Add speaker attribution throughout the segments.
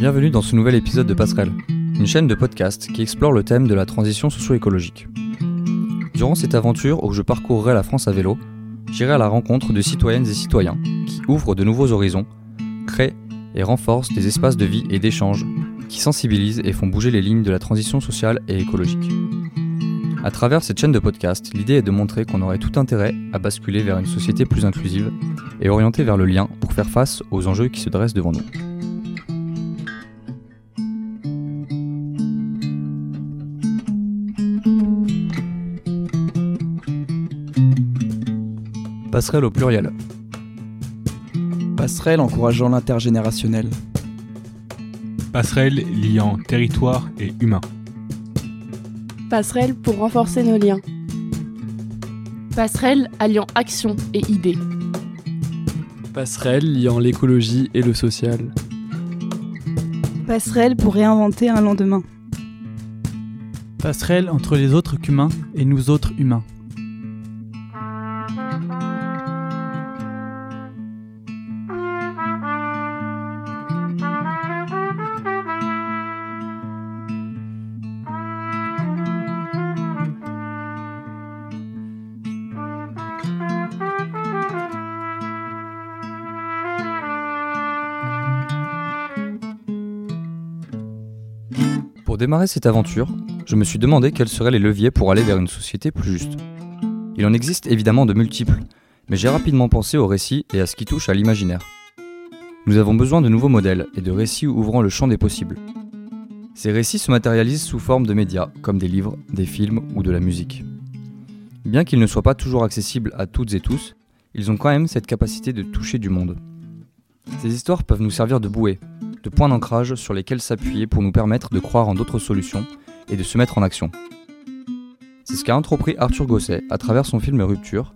Speaker 1: Bienvenue dans ce nouvel épisode de Passerelle, une chaîne de podcast qui explore le thème de la transition socio-écologique. Durant cette aventure où je parcourrai la France à vélo, j'irai à la rencontre de citoyennes et citoyens qui ouvrent de nouveaux horizons, créent et renforcent des espaces de vie et d'échange qui sensibilisent et font bouger les lignes de la transition sociale et écologique. À travers cette chaîne de podcast, l'idée est de montrer qu'on aurait tout intérêt à basculer vers une société plus inclusive et orientée vers le lien pour faire face aux enjeux qui se dressent devant nous. Passerelle au pluriel.
Speaker 2: Passerelle encourageant l'intergénérationnel.
Speaker 3: Passerelle liant territoire et humain.
Speaker 4: Passerelle pour renforcer nos liens. Passerelle alliant action et idées.
Speaker 5: Passerelle liant l'écologie et le social.
Speaker 6: Passerelle pour réinventer un lendemain.
Speaker 7: Passerelle entre les autres qu'humains et nous autres humains.
Speaker 1: Démarrer cette aventure, je me suis demandé quels seraient les leviers pour aller vers une société plus juste. Il en existe évidemment de multiples, mais j'ai rapidement pensé au récit et à ce qui touche à l'imaginaire. Nous avons besoin de nouveaux modèles et de récits ouvrant le champ des possibles. Ces récits se matérialisent sous forme de médias, comme des livres, des films ou de la musique. Bien qu'ils ne soient pas toujours accessibles à toutes et tous, ils ont quand même cette capacité de toucher du monde. Ces histoires peuvent nous servir de bouée, de points d'ancrage sur lesquels s'appuyer pour nous permettre de croire en d'autres solutions et de se mettre en action. C'est ce qu'a entrepris Arthur Gosset à travers son film Rupture,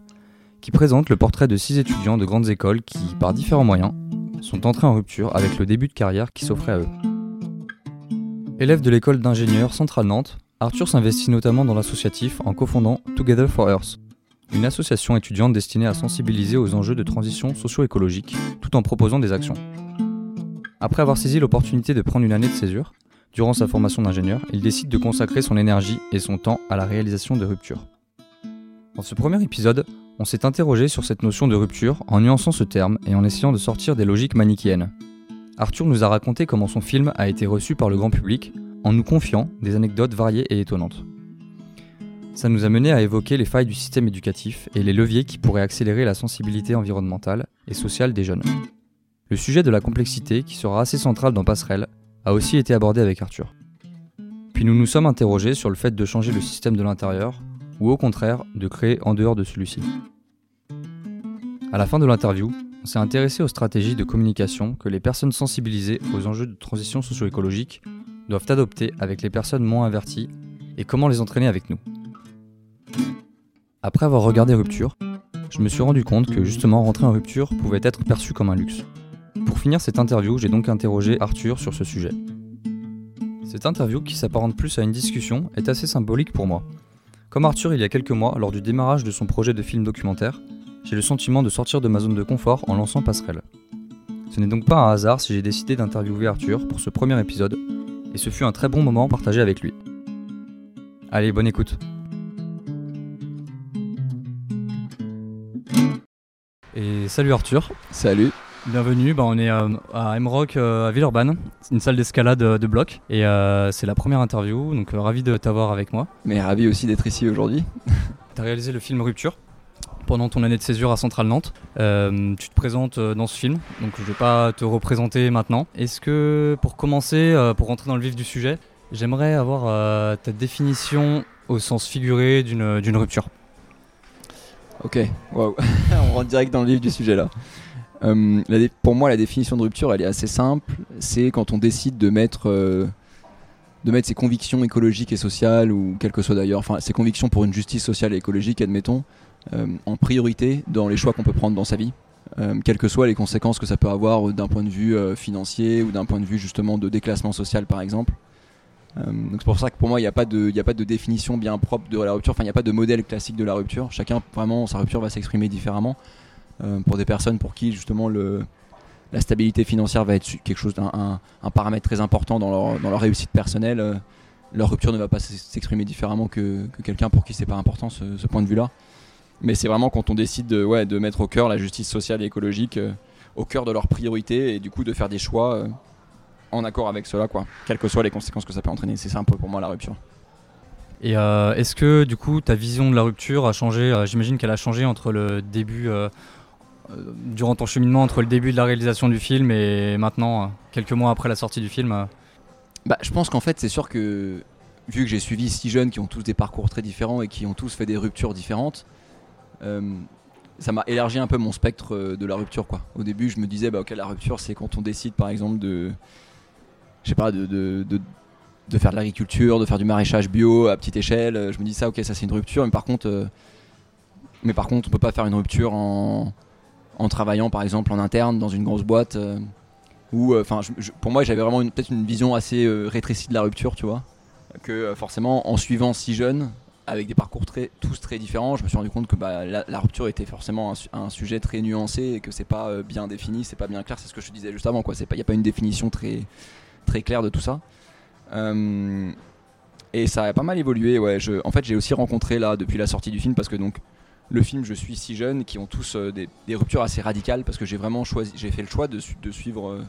Speaker 1: qui présente le portrait de six étudiants de grandes écoles qui, par différents moyens, sont entrés en rupture avec le début de carrière qui s'offrait à eux. Élève de l'école d'ingénieurs Centrale Nantes, Arthur s'investit notamment dans l'associatif en cofondant Together for Earth, une association étudiante destinée à sensibiliser aux enjeux de transition socio-écologique tout en proposant des actions. Après avoir saisi l'opportunité de prendre une année de césure, durant sa formation d'ingénieur, il décide de consacrer son énergie et son temps à la réalisation de rupture. Dans ce premier épisode, on s'est interrogé sur cette notion de rupture en nuançant ce terme et en essayant de sortir des logiques manichéennes. Arthur nous a raconté comment son film a été reçu par le grand public en nous confiant des anecdotes variées et étonnantes. Ça nous a mené à évoquer les failles du système éducatif et les leviers qui pourraient accélérer la sensibilité environnementale et sociale des jeunes. Le sujet de la complexité, qui sera assez central dans Passerelle, a aussi été abordé avec Arthur. Puis nous nous sommes interrogés sur le fait de changer le système de l'intérieur, ou au contraire de créer en dehors de celui-ci. À la fin de l'interview, on s'est intéressé aux stratégies de communication que les personnes sensibilisées aux enjeux de transition socio-écologique doivent adopter avec les personnes moins averties et comment les entraîner avec nous. Après avoir regardé Rupture, je me suis rendu compte que justement rentrer en rupture pouvait être perçu comme un luxe. Pour finir cette interview, j'ai donc interrogé Arthur sur ce sujet. Cette interview, qui s'apparente plus à une discussion, est assez symbolique pour moi. Comme Arthur il y a quelques mois, lors du démarrage de son projet de film documentaire, j'ai le sentiment de sortir de ma zone de confort en lançant Passerelle. Ce n'est donc pas un hasard si j'ai décidé d'interviewer Arthur pour ce premier épisode, et ce fut un très bon moment partagé avec lui. Allez, bonne écoute. Et salut Arthur.
Speaker 2: Salut.
Speaker 1: Bienvenue, bah on est euh, à MROC euh, à Villeurbanne, c'est une salle d'escalade euh, de bloc et euh, c'est la première interview, donc ravi de t'avoir avec moi.
Speaker 2: Mais ravi aussi d'être ici aujourd'hui.
Speaker 1: Tu as réalisé le film Rupture pendant ton année de césure à Centrale Nantes. Tu te présentes dans ce film, donc je ne vais pas te représenter maintenant. Est-ce que pour commencer, pour rentrer dans le vif du sujet, j'aimerais avoir ta définition au sens figuré d'une d'une rupture?
Speaker 2: Ok, waouh. On rentre direct dans le vif du sujet là. Euh, pour moi, la définition de rupture, elle est assez simple. C'est quand on décide de mettre, euh, de mettre ses convictions écologiques et sociales, ou quelles que soient d'ailleurs, enfin ses convictions pour une justice sociale et écologique, admettons, euh, en priorité dans les choix qu'on peut prendre dans sa vie. Quelles que soient les conséquences que ça peut avoir d'un point de vue financier ou d'un point de vue justement de déclassement social par exemple. Donc c'est pour ça que pour moi il n'y a pas de définition bien propre de la rupture, enfin il n'y a pas de modèle classique de la rupture. Chacun vraiment sa rupture va s'exprimer différemment. Euh, pour des personnes pour qui justement le, la stabilité financière va être quelque chose d'un un, un paramètre très important dans leur, dans leur réussite personnelle. euh, leur rupture ne va pas s'exprimer différemment que, que quelqu'un pour qui c'est pas important ce, point de vue-là. Mais c'est vraiment quand on décide de, ouais, de mettre au cœur la justice sociale et écologique, euh, au cœur de leurs priorités et du coup de faire des choix en accord avec cela, quoi, quelles que soient les conséquences que ça peut entraîner. C'est ça un peu pour moi la rupture.
Speaker 1: Et est-ce que du coup ta vision de la rupture a changé? J'imagine qu'elle a changé entre le début, durant ton cheminement, entre le début de la réalisation du film et maintenant, euh, quelques mois après la sortie du film. euh.
Speaker 2: Bah, je pense qu'en fait, c'est sûr que vu que j'ai suivi six jeunes qui ont tous des parcours très différents et qui ont tous fait des ruptures différentes, euh, ça m'a élargi un peu mon spectre euh, de la rupture. Quoi. Au début, je me disais, bah, ok, la rupture, c'est quand on décide, par exemple, de, je sais pas, de, de, de- faire de l'agriculture, de faire du maraîchage bio à petite échelle. Euh, Je me dis ça, ok, ça c'est une rupture, mais par contre, euh, mais par contre, on peut pas faire une rupture en, en travaillant, par exemple, en interne dans une grosse boîte. euh, ou, euh, enfin, pour moi, j'avais vraiment peut-être une vision assez euh, rétrécie de la rupture, tu vois. Que euh, forcément, en suivant six jeunes, avec des parcours tous très différents, je me suis rendu compte que bah, la, rupture était forcément un, su- un sujet très nuancé et que c'est pas bien défini, c'est pas bien clair. C'est ce que je te disais juste avant, quoi. Il n'y a pas une définition très, claire de tout ça. Et ça a pas mal évolué, ouais. En fait, j'ai aussi rencontré là, depuis la sortie du film, parce que donc le film, je suis six jeunes qui ont tous euh, des, ruptures assez radicales, parce que j'ai vraiment choisi, j'ai fait le choix de, su- de suivre. euh,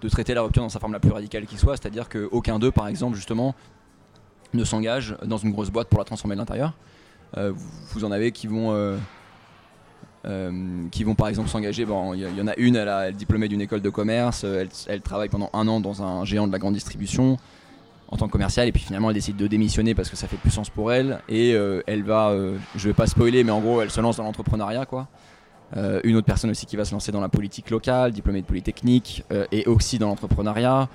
Speaker 2: de traiter la rupture dans sa forme la plus radicale qui soit, c'est-à-dire qu'aucun d'eux, par exemple, justement, ne s'engage dans une grosse boîte pour la transformer de l'intérieur. Euh, vous, en avez qui vont, qui vont par exemple s'engager. Il y, en a une, elle, a, est diplômée d'une école de commerce, elle travaille pendant un an dans un géant de la grande distribution en tant que commerciale, et puis finalement elle décide de démissionner parce que ça fait plus sens pour elle, et euh, elle va, euh, je vais pas spoiler, mais en gros, elle se lance dans l'entrepreneuriat, quoi. Euh, une autre personne aussi qui va se lancer dans la politique locale, diplômée de Polytechnique, euh, et aussi dans l'entrepreneuriat.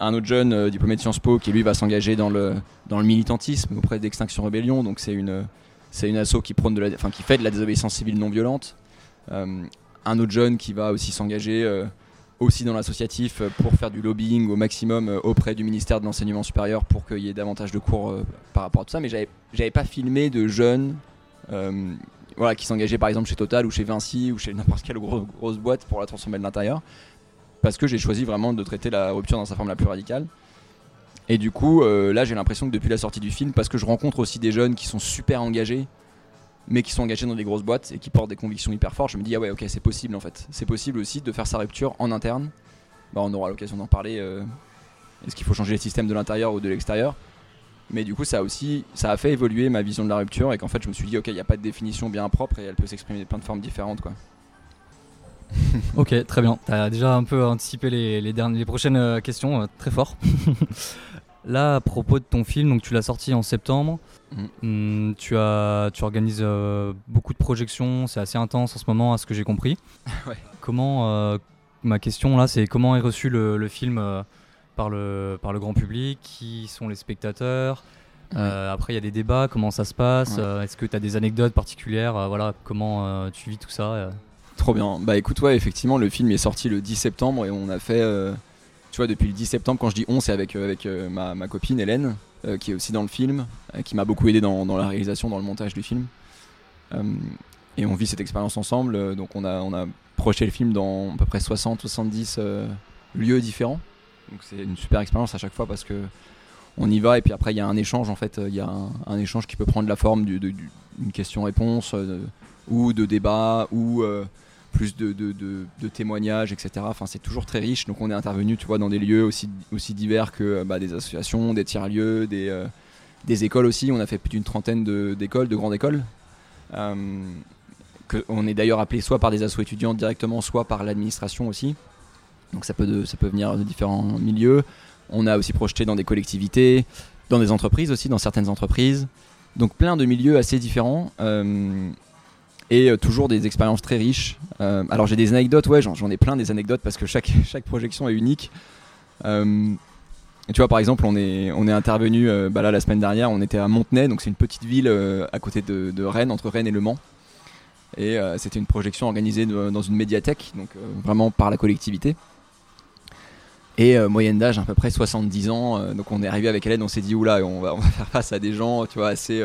Speaker 2: Un autre jeune diplômé de Sciences Po qui lui va s'engager dans le, dans le militantisme auprès d'Extinction Rebellion. Donc c'est une, c'est une asso qui, prône de la, enfin, qui fait de la désobéissance civile non violente. Un autre jeune qui va aussi s'engager aussi dans l'associatif euh, pour faire du lobbying au maximum euh, auprès du ministère de l'enseignement supérieur pour qu'il y ait davantage de cours euh, par rapport à tout ça. Mais j'avais, pas filmé de jeunes voilà, qui s'engageaient par exemple chez Total ou chez Vinci ou chez n'importe quelle gros- grosse boîte pour la transformer de l'intérieur. Parce que j'ai choisi vraiment de traiter la rupture dans sa forme la plus radicale. Et du coup, là j'ai l'impression que depuis la sortie du film, parce que je rencontre aussi des jeunes qui sont super engagés, mais qui sont engagés dans des grosses boîtes et qui portent des convictions hyper fortes, je me dis ah ouais ok c'est possible en fait. C'est possible aussi de faire sa rupture en interne. Bah, on aura l'occasion d'en parler. euh, Est-ce qu'il faut changer les systèmes de l'intérieur ou de l'extérieur mais du coup, ça a aussi, ça a fait évoluer ma vision de la rupture et qu'en fait, je me suis dit, ok, il n'y a pas de définition bien propre et elle peut s'exprimer de plein de formes différentes, quoi.
Speaker 1: Ok, très bien. Tu as déjà un peu anticipé les, les prochaines euh, questions, euh, très fort. Là, à propos de ton film, donc tu l'as sorti en septembre.
Speaker 2: Mhm.
Speaker 1: Hum, tu, as, tu organises euh, beaucoup de projections, c'est assez intense en ce moment, à ce que j'ai compris.
Speaker 2: Ouais.
Speaker 1: Comment, euh, ma question là, c'est comment est reçu le, le film euh, par, le, par le grand public? Qui sont les spectateurs? Après, il y a des débats, comment ça se passe?
Speaker 2: Ouais.
Speaker 1: Est-ce que tu as des anecdotes particulières? Voilà, comment tu vis tout ça
Speaker 2: Trop bien. Bah écoute, ouais, effectivement, le film est sorti le 10 septembre et on a fait, tu vois, depuis le 10 septembre, quand je dis on, c'est avec, euh, euh, ma, copine Hélène, euh, qui est aussi dans le film, qui m'a beaucoup aidé dans, la réalisation, dans le montage du film. Et on vit cette expérience ensemble, donc on a, on projeté le film dans à peu près 60-70 euh, lieux différents. Donc c'est une super expérience à chaque fois parce que on y va et puis après il y a un échange en fait, il y a un, échange qui peut prendre la forme d'une question-réponse ou de débat ou plus de, de- de- de témoignages, etc. Enfin, c'est toujours très riche. Donc, on est intervenu, tu vois, dans des lieux aussi, aussi divers que bah, des associations, des tiers-lieux, des, euh, des écoles aussi. On a fait plus d'une trentaine d'écoles, de, grandes écoles. Euh, que on est d'ailleurs appelé soit par des assos étudiantes directement, soit par l'administration aussi. Donc, ça peut, ça peut venir de différents milieux. On a aussi projeté dans des collectivités, dans des entreprises aussi, dans certaines entreprises. Donc, plein de milieux assez différents. Euh, et euh, toujours des expériences très riches. Euh, alors j'ai des anecdotes, ouais, j'en ai plein des anecdotes parce que chaque, chaque projection est unique. Euh, tu vois, par exemple, on est, on est intervenu bah là, la semaine dernière, on était à Montenay, donc c'est une petite ville à côté de, de Rennes, entre Rennes et Le Mans. Et c'était une projection organisée dans une médiathèque, donc vraiment par la collectivité. Et moyenne d'âge à peu près 70 ans, donc on est arrivé avec Hélène, on s'est dit, oula, on va, on va faire face à des gens, tu vois, assez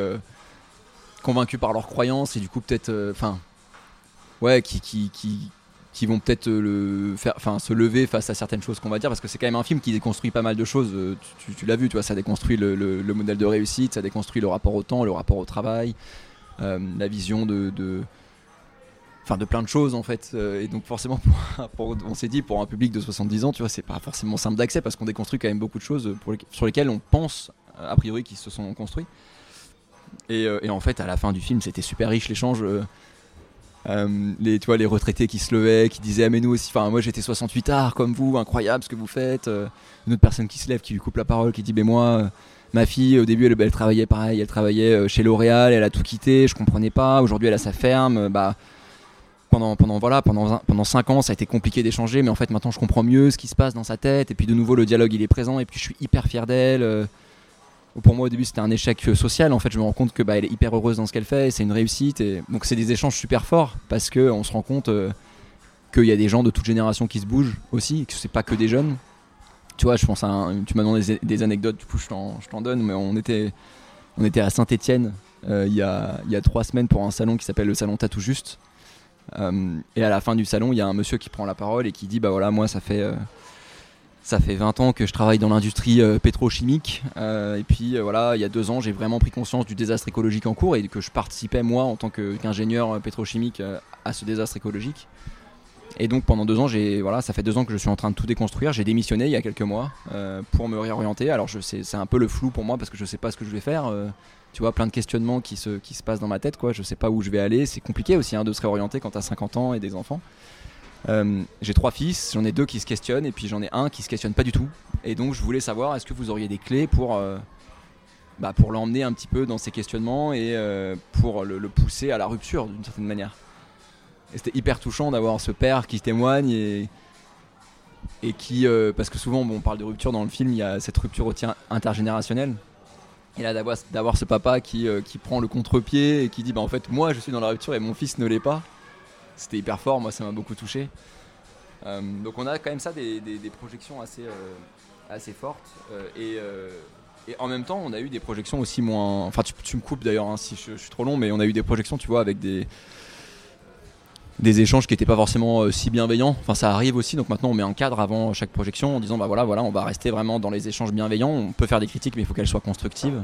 Speaker 2: convaincus par leurs croyances et du coup peut-être, euh, enfin, ouais, qui, qui, qui, qui vont peut-être euh, le faire, enfin se lever face à certaines choses qu'on va dire, parce que c'est quand même un film qui déconstruit pas mal de choses. euh, Tu, l'as vu, tu vois, ça déconstruit le, le- le modèle de réussite, ça déconstruit le rapport au temps, le rapport au travail, la vision de, de- enfin de plein de choses en fait. Et donc forcément, pour- on s'est dit pour un public de 70 ans, tu vois, c'est pas forcément simple d'accès parce qu'on déconstruit quand même beaucoup de choses sur lesquelles on pense a priori qu'ils se sont construits. Et, euh, et en fait, à la fin du film, c'était super riche l'échange. euh, euh, les, tu retraités qui se levaient, qui disaient ah, mais nous aussi, enfin moi j'étais 68 art comme vous, incroyable ce que vous faites. Une autre personne qui se lève, qui lui coupe la parole, qui dit mais moi, ma fille au début elle, travaillait pareil, elle travaillait chez L'Oréal, elle a tout quitté, je comprenais pas. Aujourd'hui elle a sa ferme, bah pendant pendant 5 ans ça a été compliqué d'échanger, mais en fait maintenant je comprends mieux ce qui se passe dans sa tête. Et puis de nouveau le dialogue il est présent et puis je suis hyper fier d'elle. Euh, pour moi au début c'était un échec euh, social. En fait je me rends compte que bah, elle est hyper heureuse dans ce qu'elle fait c'est une réussite et donc c'est des échanges super forts parce que on se rend compte euh, qu'il y a des gens de toute génération qui se bougent aussi que c'est pas que des jeunes. Tu vois je pense à tu m'as demandé des, anecdotes du coup je t'en, donne mais on était à Saint-Étienne il y, a, il y a trois semaines pour un salon qui s'appelle le salon Tatou Juste. Euh, et à la fin du salon il y a un monsieur qui prend la parole et qui dit bah voilà moi ça fait euh, ça fait 20 ans que je travaille dans l'industrie euh, pétrochimique. euh, et puis euh, voilà, il y a deux ans, j'ai vraiment pris conscience du désastre écologique en cours et que je participais, moi, en tant qu'ingénieur pétrochimique, à ce désastre écologique. Et donc pendant deux ans, voilà, ça fait deux ans que je suis en train de tout déconstruire. J'ai démissionné il y a quelques mois pour me réorienter. Alors c'est un peu le flou pour moi parce que je sais pas ce que je vais faire. tu vois, plein de questionnements qui se, qui se passent dans ma tête. Quoi. Je sais pas où je vais aller. C'est compliqué aussi hein, de se réorienter quand tu as 50 ans et des enfants. Euh, j'ai trois fils, j'en ai deux qui se questionnent et puis j'en ai un qui se questionne pas du tout. Et donc je voulais savoir, est-ce que vous auriez des clés pour, euh, bah, pour l'emmener un petit peu dans ses questionnements et euh, pour le, pousser à la rupture d'une certaine manière? Et c'était hyper touchant d'avoir ce père qui témoigne et, qui, parce que souvent bon, on parle de rupture dans le film, il y a cette rupture intergénérationnelle. Et là d'avoir, ce papa qui, qui prend le contre-pied et qui dit bah en fait moi je suis dans la rupture et mon fils ne l'est pas. C'était hyper fort, moi ça m'a beaucoup touché. Euh, donc on a quand même ça des, projections assez, euh, assez fortes. euh, et, en même temps on a eu des projections aussi moins... Enfin tu, me coupes d'ailleurs hein, si je, suis trop long, mais on a eu des projections tu vois avec des, des échanges qui n'étaient pas forcément si bienveillants. Enfin ça arrive aussi, donc maintenant on met un cadre avant chaque projection en disant bah voilà, voilà on va rester vraiment dans les échanges bienveillants. On peut faire des critiques mais il faut qu'elles soient constructives.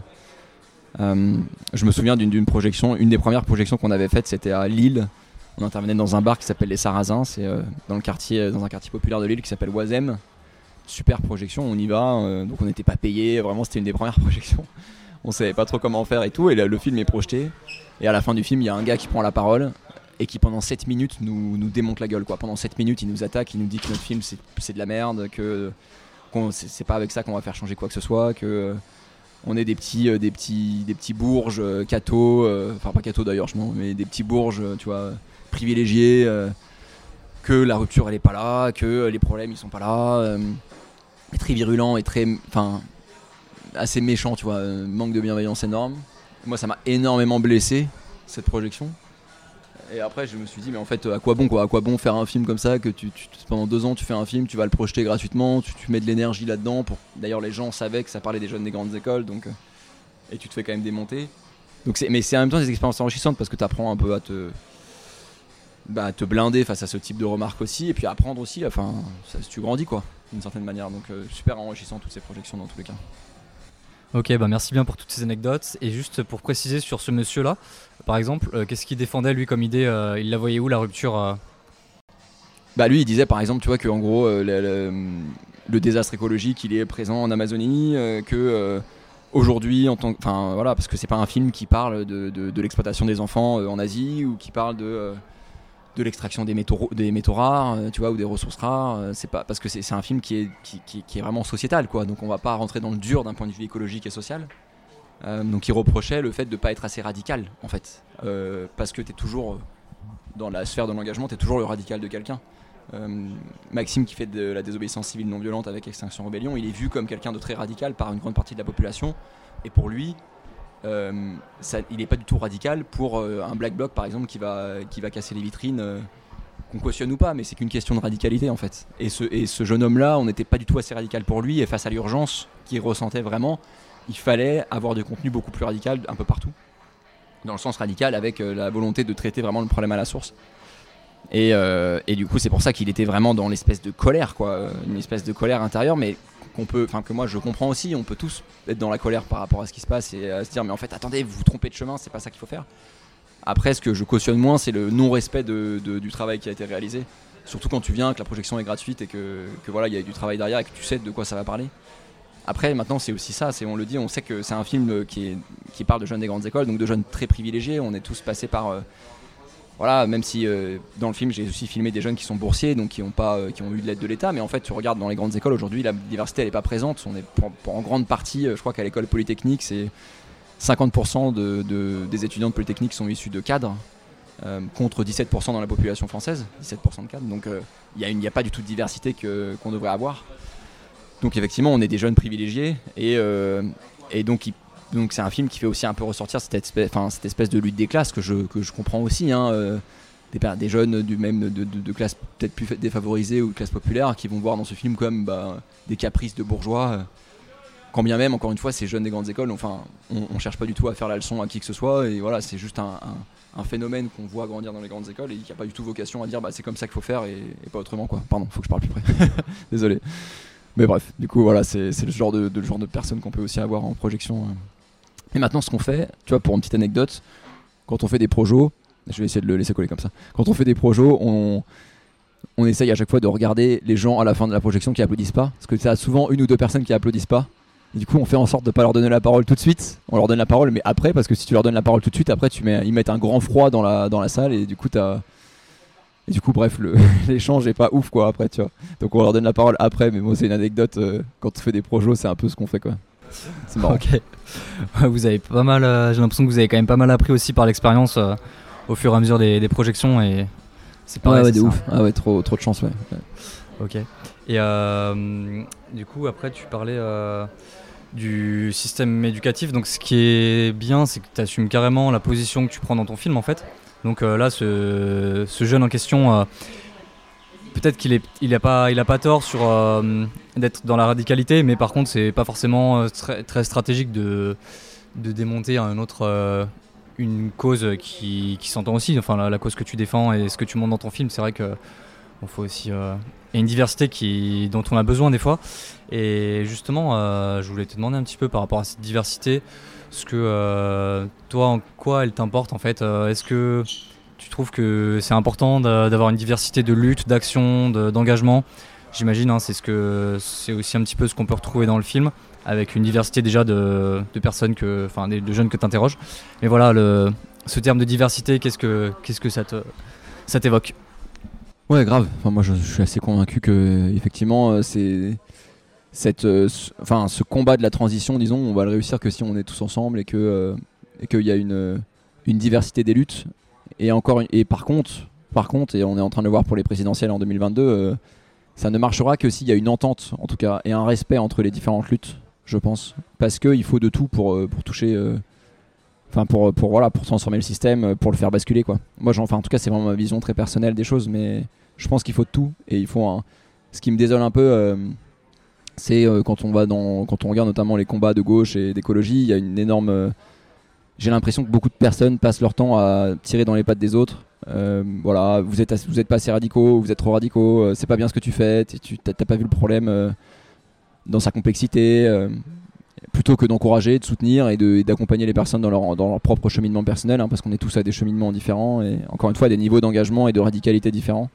Speaker 2: Je me souviens d'une projection, une des premières projections qu'on avait faites c'était à Lille. On intervenait dans un bar qui s'appelle les Sarrasins, c'est euh, dans le quartier, euh, dans un quartier populaire de Lille qui s'appelle Oisem. Super projection, on y va, euh, donc on n'était pas payé, vraiment c'était une des premières projections. On savait pas trop comment faire et tout, et là, le film est projeté. Et à la fin du film, il y a un gars qui prend la parole et qui pendant 7 minutes nous, démonte la gueule. Pendant 7 minutes, il nous attaque, il nous dit que notre film c'est de la merde, que c'est pas avec ça qu'on va faire changer quoi que ce soit, que on est des petits, des petits, des petits bourges, cathos, enfin pas cathos d'ailleurs, je mais des petits bourges, tu vois, privilégiés, euh, que la rupture elle est pas là, que euh, les problèmes ils sont pas là, euh, très virulent et très, enfin, assez méchant, tu vois, manque de bienveillance énorme. Moi, ça m'a énormément blessé cette projection. Et après, je me suis dit, mais en fait, à quoi bon quoi? À quoi bon faire un film comme ça que pendant deux ans tu fais un film, tu vas le projeter gratuitement, tu, tu mets de l'énergie là-dedans. Pour d'ailleurs, les gens savaient que ça parlait des jeunes des grandes écoles, donc et tu te fais quand même démonter. Mais c'est en même temps des expériences enrichissantes parce que tu apprends un peu à te bah, te blinder face à ce type de remarques aussi, et puis apprendre aussi. Enfin, ça, tu grandis quoi, d'une certaine manière. Donc euh, super enrichissant toutes ces projections dans tous les cas.
Speaker 1: Ok, bah merci bien pour toutes ces anecdotes. Et juste pour préciser sur ce monsieur-là, par exemple, euh, qu'est-ce qu'il défendait lui comme idée euh, Il la voyait où la rupture
Speaker 2: Bah lui il disait par exemple tu vois que en gros le, le- le désastre écologique il est présent en Amazonie que aujourd'hui en tant que- enfin voilà parce que c'est pas un film qui parle de, de- de l'exploitation des enfants euh, en Asie ou qui parle de euh, de l'extraction des métaux des métaux rares euh, tu vois ou des ressources rares euh, c'est pas parce que c'est un film qui est qui, qui- est vraiment sociétal quoi. Donc on va pas rentrer dans le dur d'un point de vue écologique et social. Euh, donc il reprochait le fait de pas être assez radical en fait. Parce que tu es toujours dans la sphère de l'engagement tu es toujours le radical de quelqu'un. Maxime qui fait de la désobéissance civile non violente avec Extinction Rebellion, il est vu comme quelqu'un de très radical par une grande partie de la population. Et pour lui, ça- il n'est pas du tout radical pour euh, un black bloc par exemple qui va, qui va casser les vitrines, euh, qu'on cautionne ou pas, mais c'est qu'une question de radicalité en fait. Et ce, jeune homme-là, on n'était pas du tout assez radical pour lui, et face à l'urgence qu'il ressentait vraiment, il fallait avoir du contenu beaucoup plus radical un peu partout. Dans le sens radical avec euh, la volonté de traiter vraiment le problème à la source. Et, euh, et du coup, c'est pour ça qu'il était vraiment dans l'espèce de colère, quoi, euh, une espèce de colère intérieure, mais qu'on peut, enfin que moi je comprends aussi. On peut tous être dans la colère par rapport à ce qui se passe et à se dire, mais en fait, attendez, vous vous trompez de chemin, c'est pas ça qu'il faut faire. Après, ce que je cautionne moins, c'est le non-respect du travail qui a été réalisé. Surtout quand tu viens, que la projection est gratuite et que, voilà, il y a du travail derrière et que tu sais de quoi ça va parler. Après, maintenant, c'est aussi ça. C'est, on le dit, on sait que c'est un film euh, qui parle de jeunes des grandes écoles, donc de jeunes très privilégiés. On est tous passés par. euh, voilà, même si euh, dans le film, j'ai aussi filmé des jeunes qui sont boursiers, donc qui ont, pas, euh, qui ont eu de l'aide de l'État. Mais en fait, tu regardes dans les grandes écoles aujourd'hui, la diversité, elle n'est pas présente. On est en grande partie, euh, je crois qu'à l'école polytechnique, c'est 50% de, de- des étudiants de polytechnique sont issus de cadres. contre 17% dans la population française, 17% de cadres. Donc il n'y a, a pas du tout de diversité qu'on devrait avoir. Donc effectivement, on est des jeunes privilégiés et, et donc il- donc c'est un film qui fait aussi un peu ressortir cette espèce, de lutte des classes que je, comprends aussi. hein, euh, des, jeunes du même de, classe peut-être plus défavorisées ou de classe populaire qui vont voir dans ce film comme bah, des caprices de bourgeois. euh, quand bien même, encore une fois, ces jeunes des grandes écoles, enfin, on, on cherche pas du tout à faire la leçon à qui que ce soit et voilà, c'est juste un, phénomène qu'on voit grandir dans les grandes écoles et qui a pas du tout vocation à dire bah, c'est comme ça qu'il faut faire et, pas autrement quoi. Pardon, faut que je parle plus près. Désolé. Mais bref, du coup voilà, c'est le genre de, de- qu'on peut aussi avoir en projection. euh. Et maintenant, ce qu'on fait, tu vois, pour une petite anecdote, quand on fait des projos, je vais essayer de le laisser coller comme ça. Quand on fait des projos, on, on essaye à chaque fois de regarder les gens à la fin de la projection qui applaudissent pas, parce que ça a souvent une ou deux personnes qui applaudissent pas. Et du coup, on fait en sorte de pas leur donner la parole tout de suite. On leur donne la parole, mais après, parce que si tu leur donnes la parole tout de suite, après, tu mets, ils mettent un grand froid dans la, dans la salle et du coup, t'as. Et du coup, bref, l'échange est pas ouf quoi après, tu vois. Donc on leur donne la parole après, mais moi, c'est une anecdote. euh, quand on fait des projos, c'est un peu ce qu'on fait quoi. C'est marrant.
Speaker 1: Ok. Vous avez pas mal. euh, J'ai l'impression que vous avez quand même pas mal appris aussi par l'expérience euh, au fur et à mesure des, des projections et c'est pareil.
Speaker 2: ouais, ouais, de ouf. Ah ouais, trop, trop de chance, ouais. Ouais.
Speaker 1: Ok. Et euh, du coup, après, tu parlais du système éducatif. Donc, ce qui est bien, c'est que tu assumes carrément la position que tu prends dans ton film, en fait. Donc là, ce, ce jeune en question, peut-être qu'il est, il a pas, il a pas tort sur euh, d'être dans la radicalité, mais par contre, c'est pas forcément euh, très, très stratégique de, de démonter un autre. euh, une cause qui, qui s'entend aussi, enfin la, cause que tu défends et ce que tu montres dans ton film, c'est vrai que bon, faut aussi une diversité qui, dont on a besoin des fois. Et justement, je voulais te demander un petit peu par rapport à cette diversité, ce que toi, en quoi elle t'importe en fait Est-ce que tu trouves que c'est important d'a- d'avoir une diversité de lutte, d'action, de- d'engagement? J'imagine, hein, c'est ce que c'est aussi un petit peu ce qu'on peut retrouver dans le film, avec une diversité déjà de, personnes que, enfin, de jeunes que tu interroges. Mais voilà, ce terme de diversité, qu'est-ce que, qu'est-ce que ça te, ça t'évoque?
Speaker 2: Ouais, grave. Enfin, moi, je, suis assez convaincu que effectivement, euh, c'est cette, euh, enfin, ce combat de la transition, disons, on va le réussir que si on est tous ensemble et que euh, qu'il y a une une diversité des luttes. Et encore, et par contre, par contre, et on est en train de le voir pour les présidentielles en 2022, euh, ça ne marchera que s'il y a une entente, en tout cas, et un respect entre les différentes luttes, je pense, parce qu'il faut de tout pour euh, pour toucher. euh, Enfin, pour, pour, voilà, pour transformer le système, pour le faire basculer, quoi. Moi, enfin, en tout cas, c'est vraiment ma vision très personnelle des choses, mais je pense qu'il faut de tout et il faut ce qui me désole un peu c'est quand on va dans quand on regarde notamment les combats de gauche et d'écologie il y a une énorme j'ai l'impression que beaucoup de personnes passent leur temps à tirer dans les pattes des autres Euh, voilà vous êtes vous êtes pas assez radicaux vous êtes trop radicaux euh, c'est pas bien ce que tu fais tu t'as pas vu le problème euh, dans sa complexité plutôt que d'encourager de soutenir et d'accompagner les personnes dans leur, dans leur propre cheminement personnel hein, parce qu'on est tous à des cheminements différents et encore une fois des niveaux d'engagement et de radicalité différents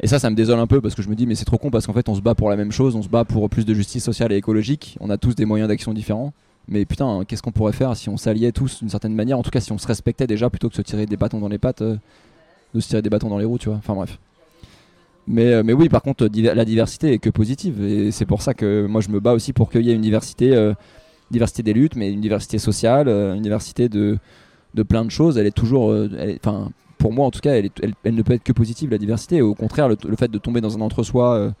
Speaker 2: et ça, ça me désole un peu parce que je me dis, mais c'est trop con parce qu'en fait, on se bat pour la même chose, on se bat pour plus de justice sociale et écologique. On a tous des moyens d'action différents. Mais putain, qu'est-ce qu'on pourrait faire si on s'alliait tous d'une certaine manière En tout cas, si on se respectait déjà plutôt que de se tirer des bâtons dans les pattes, euh, de se tirer des bâtons dans les roues, tu vois. Enfin bref. Mais, euh, mais oui, par contre, la diversité est que positive. Et c'est pour ça que moi, je me bats aussi pour qu'il y ait une diversité, euh, diversité des luttes, mais une diversité sociale, une diversité de, de plein de choses. Elle est toujours. Enfin, pour moi en tout cas, elle, est- elle- ne peut être que positive, la diversité. Au contraire, le, fait de tomber dans un entre-soi,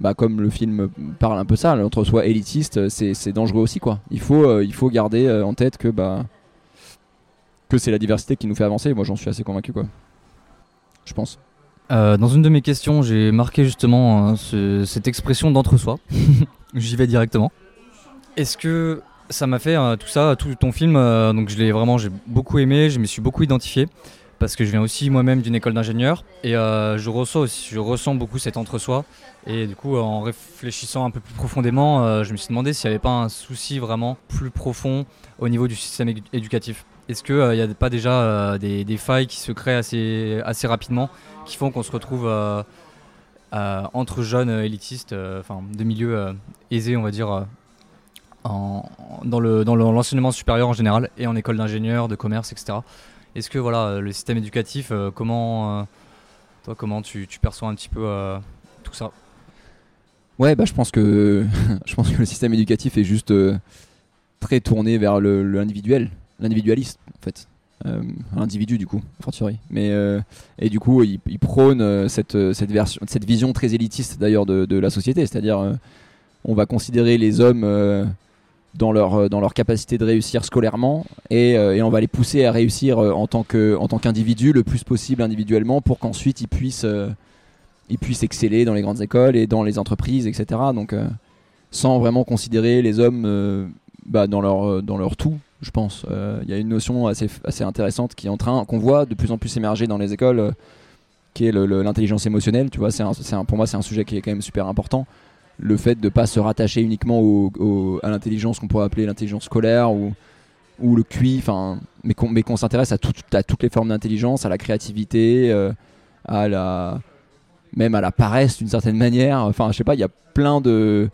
Speaker 2: bah, comme le film parle un peu ça, l'entre-soi élitiste, c'est dangereux aussi. quoi. Il faut, euh, il faut garder euh, en tête que, bah, que c'est la diversité qui nous fait avancer. Moi, j'en suis assez convaincu. quoi. Je pense.
Speaker 1: Euh, dans une de mes questions, j'ai marqué justement ce- cette expression d'entre-soi. J'y vais directement. Est-ce que ça m'a fait tout ça, tout ton film Donc je l'ai vraiment, j'ai beaucoup aimé, je me suis beaucoup identifié. Parce que je viens aussi moi-même d'une école d'ingénieur et euh, je, ressens beaucoup cet entre-soi. Et du coup, en réfléchissant un peu plus profondément, euh, je me suis demandé s'il n'y avait pas un souci vraiment plus profond au niveau du système édu- éducatif. Est-ce qu'il n'y a pas déjà euh, des, failles qui se créent assez, rapidement qui font qu'on se retrouve euh, euh, entre jeunes euh, élitistes, euh, enfin de milieux euh, aisés, on va dire, euh, dans le- dans le- l'enseignement supérieur en général et en école d'ingénieur, de commerce, etc. Est-ce que voilà, euh, le système éducatif, euh, comment, euh, toi, comment tu, perçois un petit peu tout ça
Speaker 2: Ouais, bah, je pense que je pense que le système éducatif est juste très tourné vers l'individuel, l'individualiste en fait, l'individu du coup, fortiori. Mais et du coup, il, prône cette cette version, cette vision très élitiste d'ailleurs de, la société, c'est-à-dire on va considérer les hommes dans leur euh, dans leur capacité de réussir scolairement et, euh, et on va les pousser à réussir euh, en tant qu'individu le plus possible individuellement pour qu'ensuite ils puissent ils puissent exceller dans les grandes écoles et dans les entreprises, etc. Donc, sans vraiment considérer les hommes bah, dans, leur, dans leur tout, je pense. Il y a une notion assez, assez intéressante qui est en train, qu'on voit de plus en plus émerger dans les écoles, qui est l'intelligence émotionnelle. Tu vois, c'est pour moi, c'est un sujet qui est quand même super important. Le fait de ne pas se rattacher uniquement au- à l'intelligence qu'on pourrait appeler l'intelligence scolaire ou, ou le QI, mais qu'on s'intéresse à, à toutes les formes d'intelligence, à la créativité, euh, à la même à la paresse d'une certaine manière. Enfin, je sais pas, il y a plein de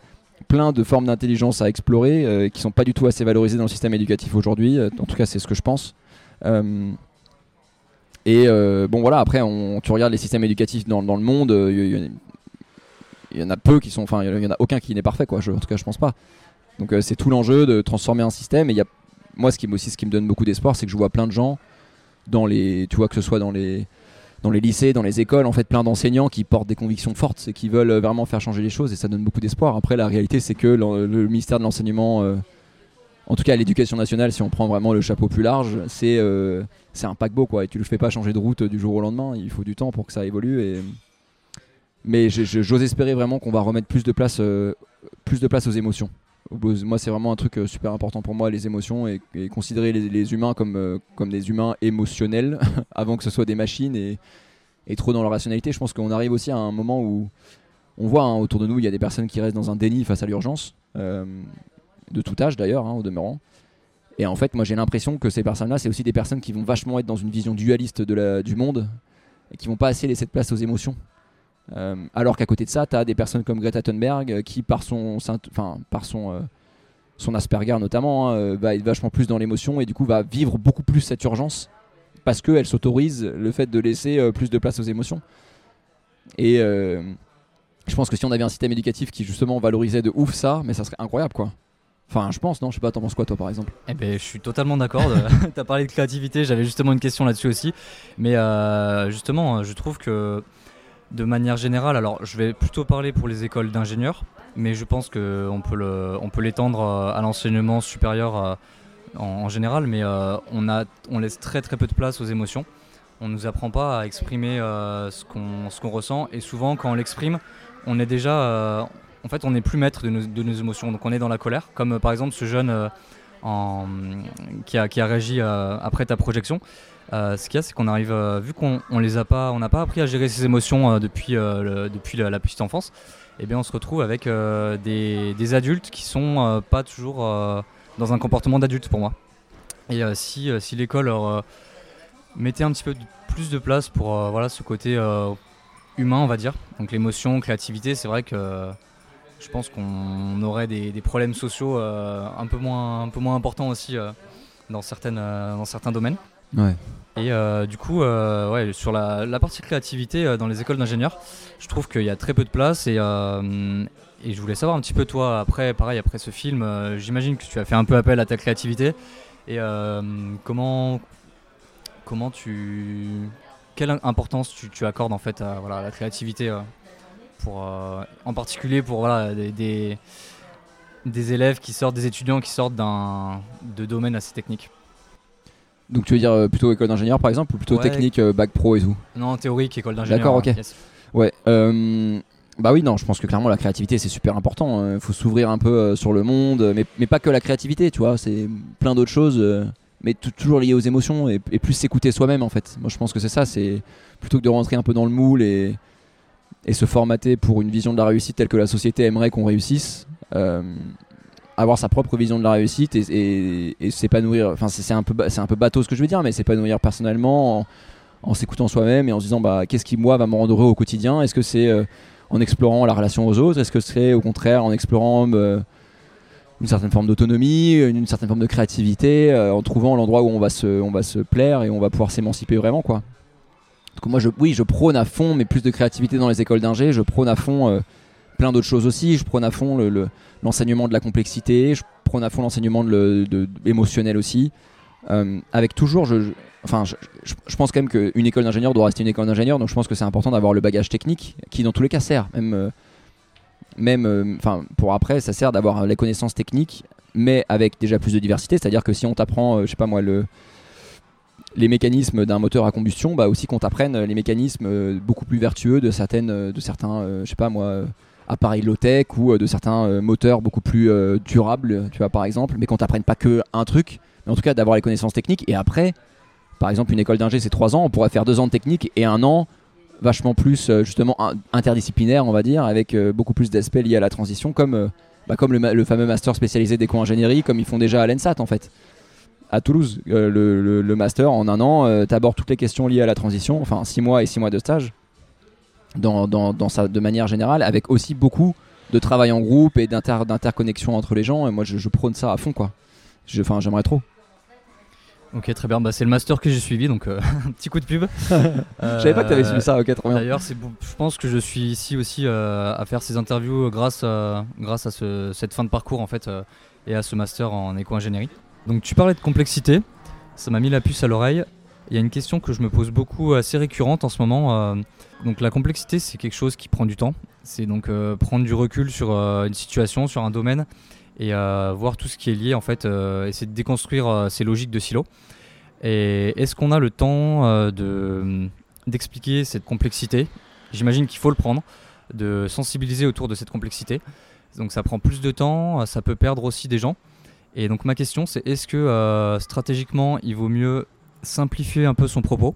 Speaker 2: plein de formes d'intelligence à explorer euh, qui sont pas du tout assez valorisées dans le système éducatif aujourd'hui. Euh, En tout cas, c'est ce que je pense. Euh, et bon, voilà. Après, on, tu regardes les systèmes éducatifs dans, dans le monde. Il y, en a peu qui sont. Enfin, il y en a aucun qui n'est parfait, quoi. En tout cas, je pense pas. Donc, euh, c'est tout l'enjeu de transformer un système. Et y a moi, ce qui, me- aussi, ce qui me donne beaucoup d'espoir, c'est que je vois plein de gens dans les, tu vois, que ce soit dans les dans les lycées, dans les écoles, en fait, plein d'enseignants qui portent des convictions fortes et qui veulent euh, vraiment faire changer les choses et ça donne beaucoup d'espoir. Après, la réalité, c'est que le ministère de l'enseignement, euh, en tout cas l'éducation nationale, si on prend vraiment le chapeau plus large, c'est c'est un paquebot quoi. Et tu le fais pas changer de route du jour au lendemain. Il faut du temps pour que ça évolue. Et... Mais j'ose espérer vraiment qu'on va remettre plus de place, euh, plus de place aux émotions. Moi, c'est vraiment un truc euh, super important pour moi, les émotions et, considérer les, humains comme, euh, comme des humains émotionnels avant que ce soit des machines et, trop dans leur rationalité. Je pense qu'on arrive aussi à un moment où on voit hein, autour de nous, il y a des personnes qui restent dans un déni face à l'urgence, de tout âge d'ailleurs, hein, au demeurant. Et en fait, moi j'ai l'impression que ces personnes-là, c'est aussi des personnes qui vont vachement être dans une vision dualiste du monde et qui vont pas assez laisser de place aux émotions. Euh, alors qu'à côté de ça, tu as des personnes comme Greta Thunberg euh, qui, par son, enfin, par son, euh, son Asperger notamment, hein, va être vachement plus dans l'émotion et du coup va vivre beaucoup plus cette urgence parce qu'elle s'autorise le fait de laisser plus de place aux émotions. Et je pense que si on avait un système éducatif qui justement valorisait de ouf ça, mais ça serait incroyable quoi. Enfin, je pense, non Je sais pas, t'en penses quoi toi par exemple?
Speaker 1: Eh ben, je suis totalement d'accord. tu as parlé de créativité, j'avais justement une question là-dessus aussi. Mais justement, je trouve que de manière générale, alors je vais plutôt parler pour les écoles d'ingénieurs, mais je pense qu'on peut l'étendre euh, à l'enseignement supérieur euh, en, général, mais euh, on, laisse très très peu de place aux émotions. On ne nous apprend pas à exprimer ce qu'on ressent, et souvent quand on l'exprime, on est déjà. en fait, on n'est plus maître de nos, émotions, donc on est dans la colère, comme par exemple ce jeune. qui, a, qui a réagi après ta projection. Euh, ce qu'il y a, c'est qu'on arrive, euh, vu qu'on on les a pas, on n'a pas appris à gérer ses émotions euh, depuis, depuis la, petite enfance, et bien on se retrouve avec des, des adultes qui sont pas toujours dans un comportement d'adulte pour moi. Et si, si l'école mettait un petit peu plus de place pour voilà, ce côté humain, on va dire, donc l'émotion, créativité, c'est vrai que je pense qu'on aurait des, des problèmes sociaux un, peu moins, un peu moins importants aussi dans, certaines, dans certains domaines. Et euh, du coup, euh, ouais, sur la, partie créativité euh, dans les écoles d'ingénieurs, je trouve qu'il y a très peu de place. Et, je voulais savoir un petit peu, toi, après, pareil, après ce film, j'imagine que tu as fait un peu appel à ta créativité. Et comment, comment tu. Quelle importance tu, accordes en fait à voilà, la créativité pour, En particulier pour voilà, des, des, des élèves qui sortent, des étudiants qui sortent de domaines assez techniques.
Speaker 2: Donc tu veux dire euh, plutôt école d'ingénieur par exemple ou plutôt
Speaker 1: Ouais.
Speaker 2: technique, euh, bac pro et tout?
Speaker 1: Non, théorique, école d'ingénieur.
Speaker 2: D'accord, ok.
Speaker 1: yes.
Speaker 2: Ouais. euh, bah oui, non, je pense que clairement la créativité c'est super important. Il faut s'ouvrir un peu sur le monde, mais, mais pas que la créativité, tu vois. C'est plein d'autres choses. mais toujours lié aux émotions et, et plus s'écouter soi-même en fait. Moi je pense que c'est ça, c'est plutôt que de rentrer un peu dans le moule et, et se formater pour une vision de la réussite telle que la société aimerait qu'on réussisse. euh, avoir sa propre vision de la réussite et, et- et s'épanouir. Enfin, c'est un peu, c'est un peu bateau ce que je veux dire, mais s'épanouir personnellement en, s'écoutant soi-même et en se disant bah qu'est-ce qui moi va me rendre heureux au quotidien? Est-ce que c'est euh, en explorant la relation aux autres? Est-ce que c'est au contraire en explorant euh, une certaine forme d'autonomie, une, une certaine forme de créativité, euh, en trouvant l'endroit où on va se, on va se plaire et on va pouvoir s'émanciper vraiment quoi? Donc moi je, oui, je prône à fond, mais plus de créativité dans les écoles d'ingé. Je prône à fond euh, plein d'autres choses aussi. Je prône à fond le- le, l'enseignement de la complexité. Je prône à fond l'enseignement de, émotionnel aussi. Euh, avec toujours, je, enfin, je, pense quand même qu'une école d'ingénieur doit rester une école d'ingénieur. Donc je pense que c'est important d'avoir le bagage technique, qui dans tous les cas sert. Même, euh, même, euh, enfin, pour après, ça sert d'avoir les connaissances techniques, mais avec déjà plus de diversité. C'est-à-dire que si on t'apprend, je sais pas moi, le les mécanismes d'un moteur à combustion, bah aussi qu'on t'apprenne les mécanismes beaucoup plus vertueux de certaines, de certains, je sais pas moi, appareils low-tech ou euh, de certains euh, moteurs beaucoup plus euh, durables, tu vois par exemple, mais qu'on t'apprenne pas que un truc, mais en tout cas d'avoir les connaissances techniques. Et après, par exemple une école d'ingé c'est 3 ans, on pourrait faire 2 ans de technique et un an vachement plus justement in- interdisciplinaire on va dire, avec beaucoup plus d'aspects liés à la transition comme, bah, comme le, fameux master spécialisé d'éco-ingénierie comme ils font déjà à l'ENSAT en fait. À Toulouse, le, le- master en un an, t'abordes toutes les questions liées à la transition, enfin 6 mois et 6 mois de stage, dans, dans, dans sa, de manière générale, avec aussi beaucoup de travail en groupe et d'inter- d'interconnexion entre les gens. Et moi, je, je prône ça à fond, quoi. Je- Enfin, j'aimerais trop.
Speaker 1: Ok, très bien. Bah, c'est le master que j'ai suivi, donc euh, un petit coup de pub.
Speaker 2: Je savais pas que t'avais
Speaker 1: Euh,
Speaker 2: suivi ça, ok, trop bien.
Speaker 1: D'ailleurs, je pense que je suis ici aussi euh, à faire ces interviews grâce à, grâce à ce- cette fin de parcours en fait euh, et à ce master en éco-ingénierie. Donc tu parlais de complexité, ça m'a mis la puce à l'oreille. Il y a une question que je me pose beaucoup, assez récurrente en ce moment. Donc la complexité, c'est quelque chose qui prend du temps. C'est donc euh, prendre du recul sur euh, une situation, sur un domaine et euh, voir tout ce qui est lié en fait, essayer de déconstruire ces logiques de silo. Et est-ce qu'on a le temps de d'expliquer cette complexité? J'imagine qu'il faut le prendre, de sensibiliser autour de cette complexité. Donc ça prend plus de temps, ça peut perdre aussi des gens. Et donc ma question c'est est-ce que stratégiquement il vaut mieux simplifier un peu son propos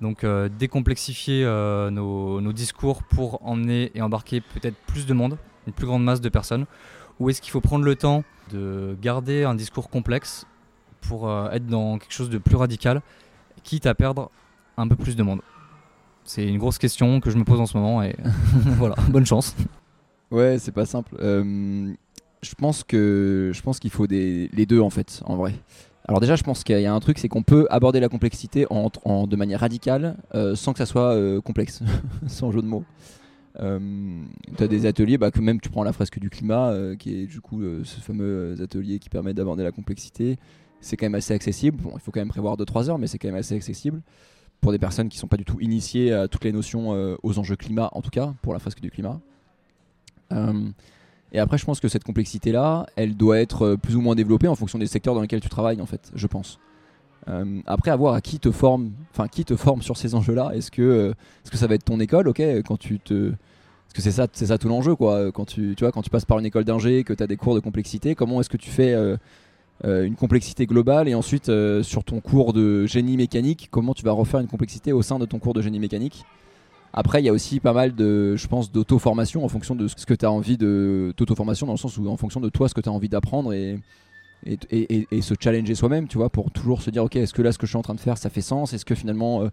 Speaker 1: donc euh, décomplexifier euh, nos, discours pour emmener et embarquer peut-être plus de monde, une plus grande masse de personnes Ou est-ce qu'il faut prendre le temps de garder un discours complexe pour euh, être dans quelque chose de plus radical, quitte à perdre un peu plus de monde? C'est une grosse question que je me pose en ce moment et voilà, bonne chance.
Speaker 2: Ouais, c'est pas simple. Je pense je pense qu'il faut les deux en fait, en vrai. Alors déjà, je pense qu'il y a un truc, c'est qu'on peut aborder la complexité de manière radicale, euh, sans que ça soit euh, complexe, sans jeu de mots. tu as des ateliers, bah, que même tu prends la fresque du climat, euh, qui est du coup euh, ce fameux atelier qui permet d'aborder la complexité. C'est quand même assez accessible. Il faut quand même prévoir 2-3 heures, mais c'est quand même assez accessible pour des personnes qui sont pas du tout initiées à toutes les notions euh, aux enjeux climat, en tout cas pour la fresque du climat. Et après, je pense que cette complexité-là, elle doit être euh, plus ou moins développée en fonction des secteurs dans lesquels tu travailles, en fait, je pense. Euh, après, à voir à qui te forme, enfin qui te forme sur ces enjeux-là. Est-ce que, euh, est-ce que ça va être ton école, ok, quand tu te, parce que c'est ça, c'est ça tout l'enjeu, quoi. Quand tu, tu vois, quand tu passes par une école d'ingé, que tu as des cours de complexité, comment est-ce que tu fais une complexité globale? Et ensuite sur ton cours de génie mécanique, comment tu vas refaire une complexité au sein de ton cours de génie mécanique? Après, il y a aussi pas mal de, je pense, d'auto-formation en fonction de ce que tu as envie de. Dans le sens où, en fonction de toi, ce que tu envie d'apprendre et- et- et se challenger soi-même, tu vois, pour toujours se dire, ok, est-ce que là, ce que je suis en train de faire, ça fait sens? Est-ce que finalement, euh,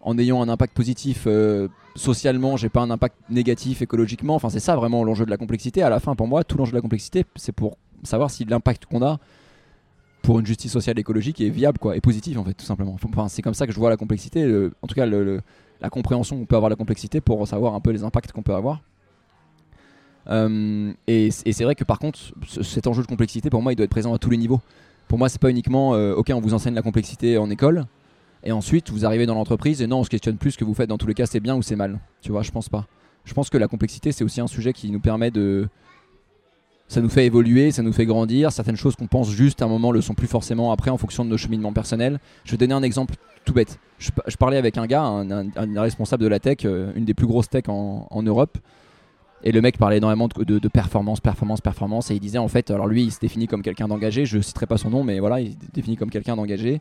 Speaker 2: en ayant un impact positif euh, socialement, j'ai pas un impact négatif écologiquement? Enfin, c'est ça vraiment l'enjeu de la complexité. À la fin, pour moi, tout l'enjeu de la complexité, c'est pour savoir si l'impact qu'on a pour une justice sociale et écologique est viable, quoi, et positif, en fait, tout simplement. Enfin, c'est comme ça que je vois la complexité. le- en tout cas, la compréhension qu'on peut avoir de la complexité pour savoir un peu les impacts qu'on peut avoir. Euh, et et c'est vrai que par contre, ce- cet enjeu de complexité, pour moi, il doit être présent à tous les niveaux. Pour moi, c'est pas uniquement, euh, ok, on vous enseigne la complexité en école, et ensuite vous arrivez dans l'entreprise et non, on se questionne plus ce que vous faites dans tous les cas, c'est bien ou c'est mal. Tu vois, je pense pas. Je pense que la complexité, c'est aussi un sujet qui nous permet de. Ça nous fait évoluer, ça nous fait grandir. Certaines choses qu'on pense juste à un moment le sont plus forcément après en fonction de nos cheminements personnels. Je vais donner un exemple tout bête. Je, pa- je parlais avec un gars, un, responsable de la tech, euh, une des plus grosses tech en, Europe. Et le mec parlait énormément de, performance, performance, performance. Et il disait en fait, alors lui, il se définit comme quelqu'un d'engagé. Je citerai pas son nom, mais voilà, il se définit comme quelqu'un d'engagé.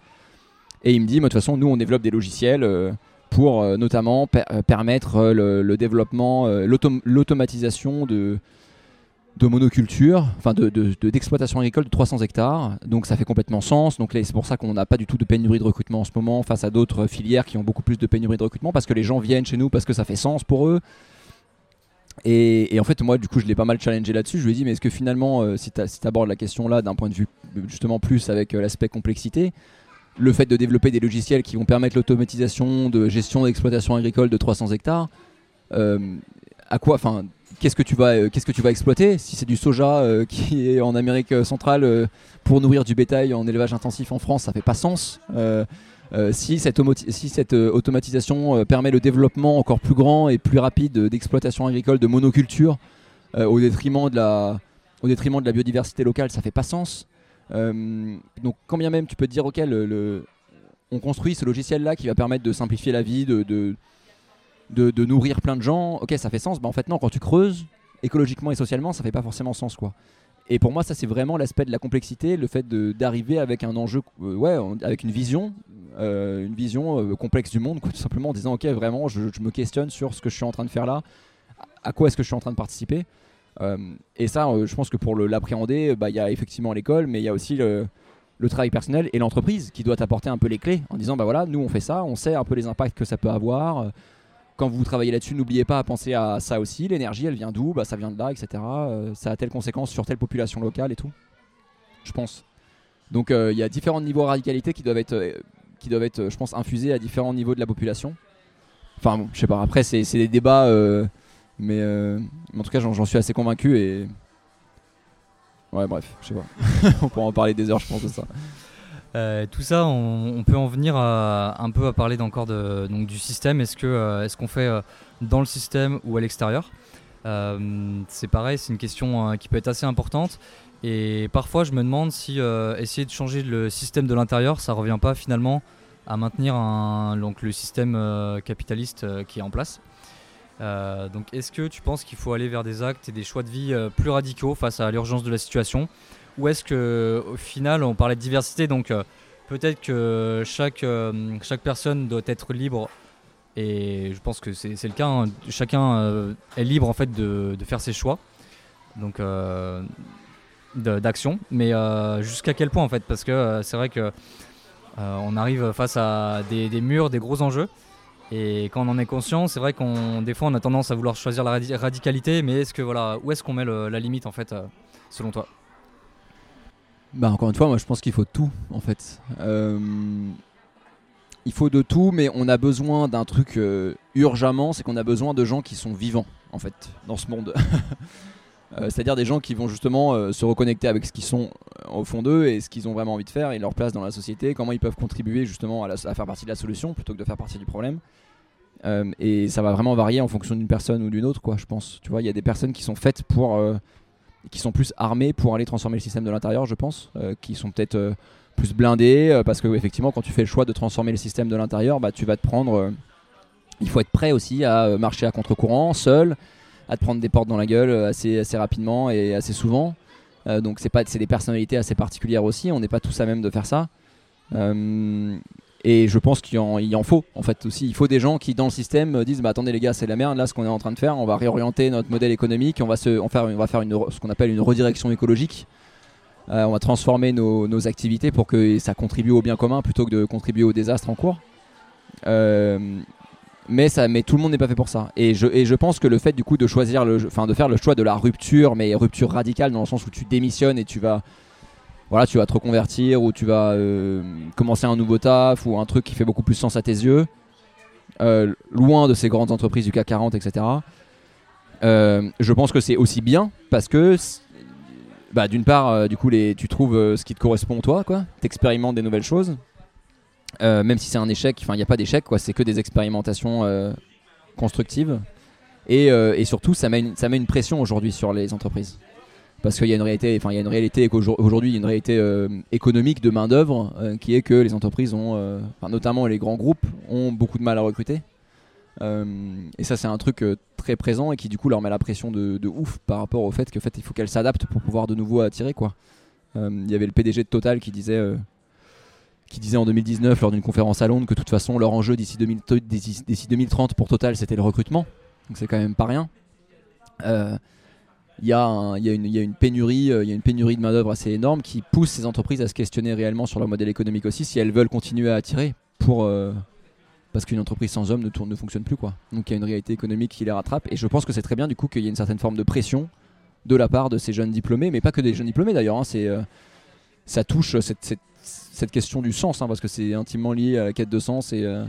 Speaker 2: Et il me dit, de toute façon, nous, on développe des logiciels euh, pour euh, notamment per- permettre le, développement, l'autom- l'automatisation de, de monoculture, enfin de, de- d'exploitation agricole de 300 hectares. Donc ça fait complètement sens. Donc c'est pour ça qu'on n'a pas du tout de pénurie de recrutement en ce moment face à d'autres filières qui ont beaucoup plus de pénurie de recrutement parce que les gens viennent chez nous parce que ça fait sens pour eux. Et, en fait, moi, du coup, je l'ai pas mal challengé là-dessus. Je lui ai dit, mais est-ce que finalement, euh, si tu abordes la question là d'un point de vue euh, justement plus avec euh, l'aspect complexité, le fait de développer des logiciels qui vont permettre l'automatisation de gestion d'exploitation agricole de 300 hectares, euh, à quoi, enfin, qu'est-ce que tu vas, euh, qu'est-ce que tu vas exploiter Si c'est du soja euh, qui est en Amérique euh, centrale pour nourrir du bétail en élevage intensif en France, ça fait pas sens. Si cette, automatisation permet le développement encore plus grand et plus rapide d'exploitation agricole, de monoculture, au, détriment de la, au détriment de la biodiversité locale, ça fait pas sens. Donc quand bien même tu peux te dire, ok, le, on construit ce logiciel-là qui va permettre de simplifier la vie, de, de- nourrir plein de gens, ok, ça fait sens. Bah, en fait, non, quand tu creuses, écologiquement et socialement, ça fait pas forcément sens. quoi. Et pour moi, ça, c'est vraiment l'aspect de la complexité, le fait d'arriver avec un enjeu, euh, ouais, avec une vision, euh, une vision euh, complexe du monde, tout simplement en disant, ok, vraiment, je, me questionne sur ce que je suis en train de faire là, à quoi est-ce que je suis en train de participer. Et ça, je pense que pour l'appréhender, bah, il y a effectivement l'école, mais il y a aussi le, le travail personnel et l'entreprise qui doit t'apporter un peu les clés en disant, bah voilà, nous on fait ça, on sait un peu les impacts que ça peut avoir. Quand vous travaillez là-dessus, n'oubliez pas à penser à ça aussi. L'énergie, elle vient d'où? Bah, Ça vient de là, etc. Euh, ça a telle conséquence sur telle population locale et tout. Je pense. Donc euh, il y a différents niveaux de radicalité qui doivent être, euh, qui doivent être, je pense, infusés à différents niveaux de la population. Enfin, bon, je sais pas. Après, c'est des débats, mais, en tout cas, j'en suis assez convaincu et. Ouais, bref, je sais pas. on pourra en parler des heures, je pense, de ça.
Speaker 1: Euh, tout ça, on, peut en venir un peu à parler d'encore de, donc, du système. Est-ce euh, qu'on fait euh, dans le système ou à l'extérieur? C'est pareil, c'est une question euh, qui peut être assez importante. Et parfois, je me demande si essayer de changer le système de l'intérieur, ça revient pas finalement à maintenir donc, le système capitaliste qui est en place. Donc, est-ce que tu penses qu'il faut aller vers des actes et des choix de vie plus radicaux face à l'urgence de la situation? Ou est-ce que au final on parlait de diversité donc euh, peut-être que chaque, euh, chaque personne doit être libre. Et je pense que c'est le cas hein. chacun euh, est libre en fait de, de faire ses choix donc d'action. Mais jusqu'à quel point en fait? Parce que c'est vrai que on arrive face à des, murs des gros enjeux. Et quand on en est conscient c'est vrai qu'on des fois on a tendance à vouloir choisir la radi- radicalité. Mais est-ce que voilà où est-ce qu'on met la limite en fait selon toi?
Speaker 2: Bah encore une fois, moi je pense qu'il faut tout en fait. Euh, il faut de tout, mais on a besoin d'un truc euh, urgemment, c'est qu'on a besoin de gens qui sont vivants en fait dans ce monde. Euh, C'est-à-dire des gens qui vont justement euh, se reconnecter avec ce qu'ils sont au fond d'eux et ce qu'ils ont vraiment envie de faire et leur place dans la société, comment ils peuvent contribuer justement à, à faire partie de la solution plutôt que de faire partie du problème. Et ça va vraiment varier en fonction d'une personne ou d'une autre, quoi, je pense. Tu vois, il y a des personnes qui sont faites pour qui sont plus armés pour aller transformer le système de l'intérieur, je pense, euh, qui sont peut-être euh, plus blindés, euh, parce que effectivement, quand tu fais le choix de transformer le système de l'intérieur, bah, tu vas te prendre. il faut être prêt aussi à marcher à contre-courant, seul, à te prendre des portes dans la gueule assez, assez rapidement et assez souvent. Donc c'est pas, c'est des personnalités assez particulières aussi. On n'est pas tous à même de faire ça. Et je pense qu'il en, en faut en fait aussi. Il faut des gens qui dans le système euh, disent bah attendez les gars c'est la merde là ce qu'on est en train de faire. On va réorienter notre modèle économique. On va se, on faire, va faire une, ce qu'on appelle une redirection écologique. Euh, on va transformer nos, nos activités pour que ça contribue au bien commun plutôt que de contribuer au désastre en cours. Euh, mais, ça, mais tout le monde n'est pas fait pour ça. Et je, et je pense que le fait du coup de choisir, le, enfin de faire le choix de la rupture, mais rupture radicale dans le sens où tu démissionnes et tu vas, voilà, tu vas te reconvertir ou tu vas euh, commencer un nouveau taf ou un truc qui fait beaucoup plus sens à tes yeux, euh, loin de ces grandes entreprises du CAC 40, etc. Euh, je pense que c'est aussi bien parce que bah, d'une part, du coup, les, tu trouves ce qui te correspond toi, quoi. T'expérimentes des nouvelles choses. Même si c'est un échec, enfin il n'y a pas d'échec, quoi. C'est que des expérimentations constructives. Et, surtout, ça met une pression aujourd'hui sur les entreprises. Parce qu'il y a une réalité, enfin il y a une réalité aujourd'hui, une réalité euh, économique de main d'œuvre euh, qui est que les entreprises ont, euh, notamment les grands groupes, ont beaucoup de mal à recruter. Et ça, c'est un truc très présent et qui du coup leur met la pression de, de ouf par rapport au fait que fait, il faut qu'elles s'adaptent pour pouvoir de nouveau attirer quoi. Il y avait le PDG de Total qui disait, qui disait en 2019 lors d'une conférence à Londres que de toute façon leur enjeu d'ici 2000 d'ici- d'ici 2030 pour Total c'était le recrutement. Donc c'est quand même pas rien. Il y, a une- pénurie, euh, il y a une pénurie de main d'œuvre assez énorme qui pousse ces entreprises à se questionner réellement sur leur modèle économique aussi si elles veulent continuer à attirer euh, parce qu'une entreprise sans hommes ne, tourne, ne fonctionne plus. Donc il y a une réalité économique qui les rattrape et je pense que c'est très bien du coup qu'il y ait une certaine forme de pression de la part de ces jeunes diplômés, mais pas que des jeunes diplômés d'ailleurs. hein, euh, ça touche cette, question du sens hein, parce que c'est intimement lié à la quête de sens et, à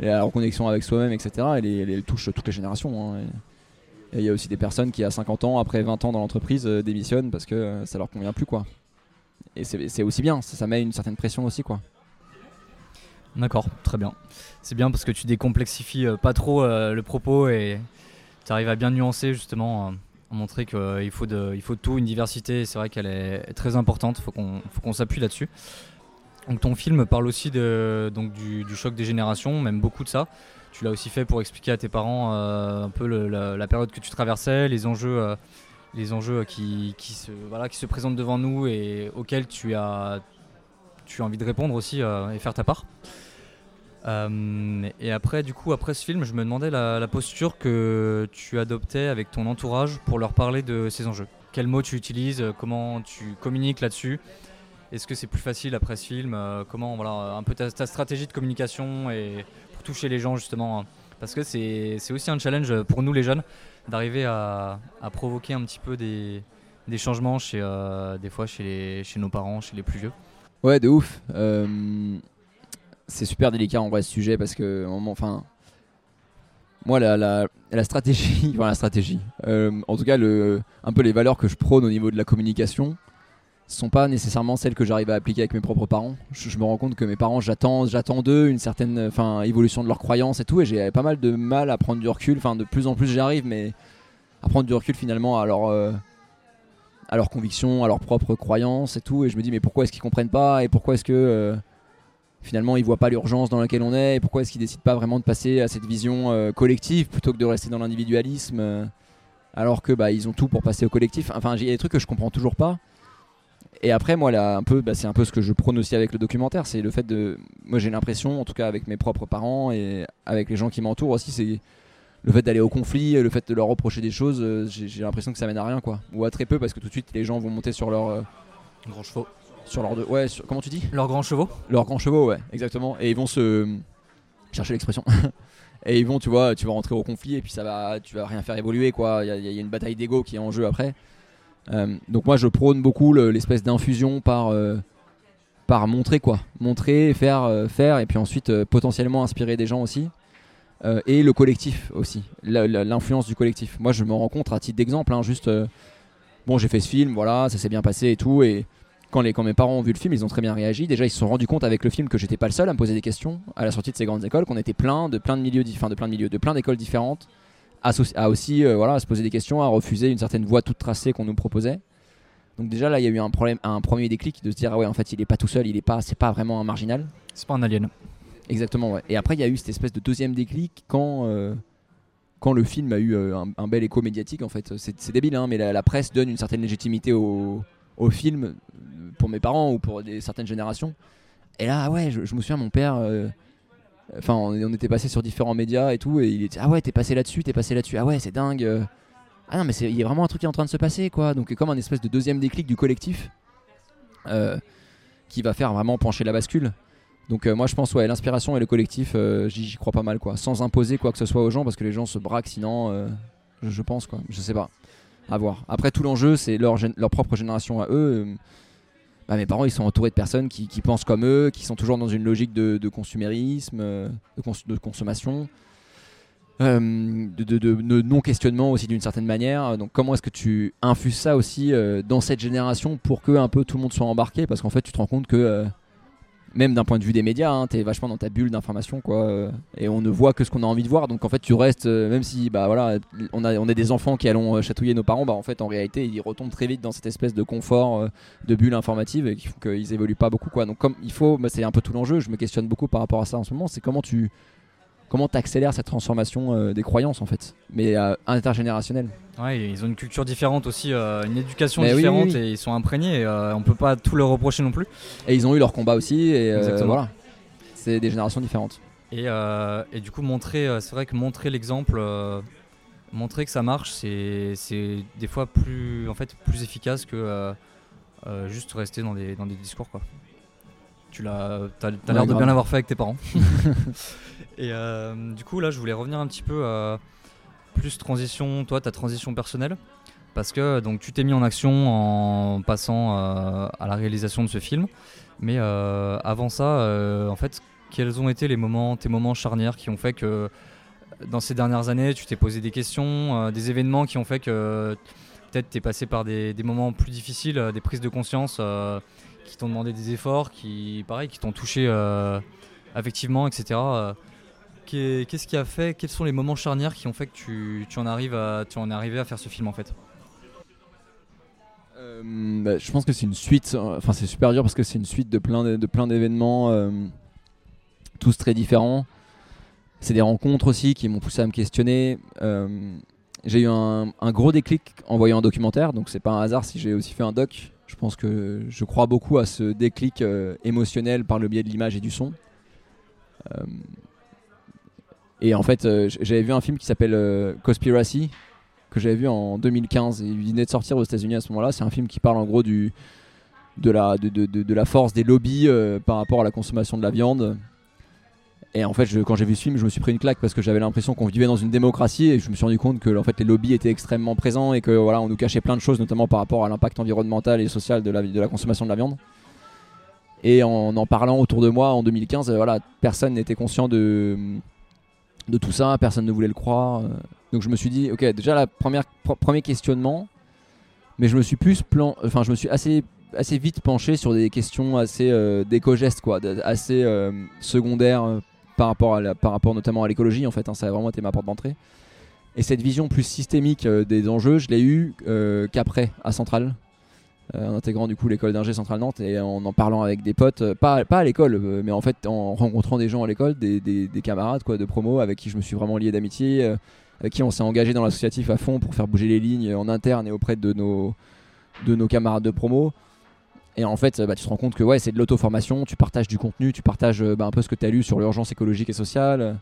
Speaker 2: la reconnexion avec soi-même, etc. Elle, elle, touche toutes les générations. hein, et il y a aussi des personnes qui, à 50 ans, après 20 ans dans l'entreprise, euh, démissionnent parce que euh, ça leur convient plus, quoi. Et c'est aussi bien, ça, met une certaine pression aussi, quoi.
Speaker 1: D'accord, très bien. C'est bien parce que tu décomplexifies euh, pas trop euh, le propos et tu arrives à bien nuancer justement, à montrer qu'il faut, de, faut tout, une diversité, c'est vrai qu'elle est très importante, il faut qu'on faut qu'on s'appuie là-dessus. Donc ton film parle aussi de, donc du, du choc des générations, même beaucoup de ça. Tu l'as aussi fait pour expliquer à tes parents euh, un peu la, période que tu traversais, les enjeux, euh, les enjeux qui, qui, se, voilà, qui se présentent devant nous et auxquels tu as, tu as envie de répondre aussi euh, et faire ta part. Euh, et après, du coup, après ce film, je me demandais la, posture que tu adoptais avec ton entourage pour leur parler de ces enjeux. Quels mots tu utilises euh, Comment tu communiques là-dessus? Est-ce que c'est plus facile après ce film euh, Comment, voilà, un peu ta, ta stratégie de communication et toucher les gens justement hein. Parce que c'est aussi un challenge pour nous les jeunes d'arriver à, à provoquer un petit peu des, des changements chez, euh, des fois chez, les, chez nos parents, chez les plus vieux.
Speaker 2: Ouais, de ouf. Euh, c'est super délicat en vrai ce sujet parce que, enfin, moi, la, la, la stratégie, enfin la stratégie, euh, en tout cas, le, un peu les valeurs que je prône au niveau de la communication sont pas nécessairement celles que j'arrive à appliquer avec mes propres parents. Je, me rends compte que mes parents, j'attends, j'attends d'eux une certaine, enfin, évolution de leurs croyances et tout, et j'ai pas mal de mal à prendre du recul. Enfin, de plus en plus j'y arrive, mais à prendre du recul finalement à leur, euh, à leurs convictions, à leurs propres croyances et tout. Et je me dis, mais pourquoi est-ce qu'ils comprennent pas et pourquoi est-ce que euh, finalement ils voient pas l'urgence dans laquelle on est et pourquoi est-ce qu'ils décident pas vraiment de passer à cette vision euh, collective plutôt que de rester dans l'individualisme alors que bah, ils ont tout pour passer au collectif. Enfin, il y a des trucs que je comprends toujours pas. Et après, moi, là, un peu, bah, c'est un peu ce que je prône aussi avec le documentaire, c'est le fait de, moi, j'ai l'impression, en tout cas avec mes propres parents et avec les gens qui m'entourent aussi, c'est le fait d'aller au conflit, le fait de leur reprocher des choses, euh, j'ai l'impression que ça mène à rien, quoi, ou à très peu, parce que tout de suite les gens vont monter sur leur, euh,
Speaker 1: Grands chevaux.
Speaker 2: sur leur, de- ouais, sur- comment tu dis?
Speaker 1: Leurs grands chevaux
Speaker 2: leurs grands chevaux, ouais, exactement. Et ils vont se chercher l'expression. et ils vont, tu vois, tu vas rentrer au conflit et puis ça va, tu vas rien faire évoluer, quoi. Il y, y a une bataille d'ego qui est en jeu après. Euh, donc moi, je prône beaucoup le- l'espèce d'infusion par euh, par montrer quoi, montrer, faire, euh, faire, et puis ensuite potentiellement inspirer des gens aussi. Et le collectif aussi, l'influence du collectif. Moi, je me rends compte à titre d'exemple, hein, juste, bon, j'ai fait ce film, voilà, ça s'est bien passé et tout, et quand, les, quand mes parents ont vu le film, ils ont très bien réagi. Déjà, ils se sont rendus compte avec le film que j'étais pas le seul à me poser des questions à la sortie de ces grandes écoles, qu'on était plein de plein de milieux, enfin, de plein de milieux, de plein d'écoles différentes, à, aussi euh, voilà, à se poser des questions, à refuser une certaine voie toute tracée qu'on nous proposait. Donc déjà là, il y a eu un problème, un premier déclic de se dire ah ouais, en fait, il est pas tout seul, il est pas, c'est pas vraiment un marginal.
Speaker 1: C'est pas un alien.
Speaker 2: Exactement, ouais. Et après, il y a eu cette espèce de deuxième déclic quand, euh, quand le film a eu euh, un, un bel écho médiatique. En fait, c'est débile, hein, mais la, la presse donne une certaine légitimité au, au film pour mes parents ou pour des, certaines générations. Et là, ouais, je, je me souviens, mon père. Enfin, on, était passé sur différents médias et tout, et il était ah ouais, t'es passé là-dessus, t'es passé là-dessus, ah ouais, c'est dingue. Ah non, mais il y a vraiment un truc qui est en train de se passer, quoi. Donc, comme un espèce de deuxième déclic du collectif euh, qui va faire vraiment pencher la bascule. Donc euh, moi je pense ouais l'inspiration et le collectif euh, j'y crois pas mal quoi sans imposer quoi que ce soit aux gens parce que les gens se braquent sinon je, pense quoi je sais pas à voir après tout l'enjeu c'est leur, propre génération à eux bah, mes parents ils sont entourés de personnes qui, pensent comme eux qui sont toujours dans une logique de, de consumérisme euh, de, cons- de consommation euh, de, non-questionnement aussi d'une certaine manière. Donc comment est-ce que tu infuses ça aussi euh, dans cette génération pour que un peu tout le monde soit embarqué? Parce qu'en fait tu te rends compte que même d'un point de vue des médias, hein, t'es vachement dans ta bulle d'information quoi, euh, et on ne voit que ce qu'on a envie de voir. Donc en fait tu restes, euh, même si bah voilà, on est des enfants qui allons euh, chatouiller nos parents, bah en fait en réalité ils retombent très vite dans cette espèce de confort de bulle informative et qu'ils évoluent pas beaucoup quoi. Donc comme il faut, bah, c'est un peu tout l'enjeu. Je me questionne beaucoup par rapport à ça en ce moment. C'est comment tu comment t'accélères cette transformation euh, des croyances en fait, mais euh, intergénérationnelle.
Speaker 1: Ouais, ils ont une culture différente aussi, euh, une éducation
Speaker 2: Mais
Speaker 1: différente
Speaker 2: oui, oui.
Speaker 1: et ils sont imprégnés. Et, on peut pas tout leur reprocher non plus.
Speaker 2: Et ils ont eu leur combat aussi, et voilà. C'est des générations différentes.
Speaker 1: Et, et du coup, montrer, c'est vrai que montrer l'exemple, montrer que ça marche, c'est c'est des fois plus, en fait, plus efficace que juste rester dans des, dans des discours. Quoi. Tu l'as, t'as, t'as l'air de bien l'avoir fait avec tes parents. et euh, du coup, là, je voulais revenir un petit peu euh, plus transition, toi, ta transition personnelle. Parce que donc tu t'es mis en action en passant euh, à la réalisation de ce film, mais avant ça, en fait, quels ont été les moments, tes moments charnières qui ont fait que dans ces dernières années, tu t'es posé des questions, des événements qui ont fait que peut-être tu es passé par des, des moments plus difficiles, des prises de conscience qui t'ont demandé des efforts, qui, pareil, qui t'ont touché affectivement, etc. Qu'est- Qu'est-ce qui a fait, quels sont les moments charnières qui ont fait que tu, en arrives à, tu en es arrivé à faire ce film en fait?
Speaker 2: Euh, bah, je pense que c'est une suite, euh, enfin c'est super dur parce que c'est une suite de plein d'événements, euh, tous très différents. C'est des rencontres aussi qui m'ont poussé à me questionner. J'ai eu un, un gros déclic en voyant un documentaire, donc c'est pas un hasard si j'ai aussi fait un doc. Je pense que je crois beaucoup à ce déclic émotionnel par le biais de l'image et du son. Et en fait, euh, j'avais vu un film qui s'appelle euh, Conspiracy, que j'avais vu en 2015 et il venait de sortir aux États-Unis à ce moment-là. C'est un film qui parle en gros du, de, la, de, de- de- la force des lobbies euh, par rapport à la consommation de la viande. Et en fait, quand j'ai vu ce film, je me suis pris une claque parce que j'avais l'impression qu'on vivait dans une démocratie et je me suis rendu compte que en fait, les lobbies étaient extrêmement présents et que voilà, on nous cachait plein de choses, notamment par rapport à l'impact environnemental et social de la, de la consommation de la viande. Et en en parlant autour de moi en 2015, euh, voilà, personne n'était conscient de, de tout ça, personne ne voulait le croire. euh. Donc je me suis dit, ok, déjà la première premier questionnement, mais je me suis plus plan, enfin je me suis assez assez vite penché sur des questions assez euh, d'éco-gestes quoi, assez euh, secondaires par rapport à par rapport notamment à l'écologie en fait. hein, ça a vraiment été ma porte d'entrée. Et cette vision plus systémique des enjeux, je l'ai eu qu'après à Centrale. Euh, en intégrant du coup l'école d'ingé Centrale Nantes et en en parlant avec des potes, euh, pas, pas à l'école, euh, mais en fait en rencontrant des gens à l'école, des, des- des camarades quoi, de promo avec qui je me suis vraiment lié d'amitié, avec qui on s'est engagé dans l'associatif à fond pour faire bouger les lignes en interne et auprès de nos, de nos camarades de promo. Et en fait, bah, tu te rends compte que ouais, c'est de l'auto-formation, tu partages du contenu, tu partages bah, un peu ce que tu as lu sur l'urgence écologique et sociale.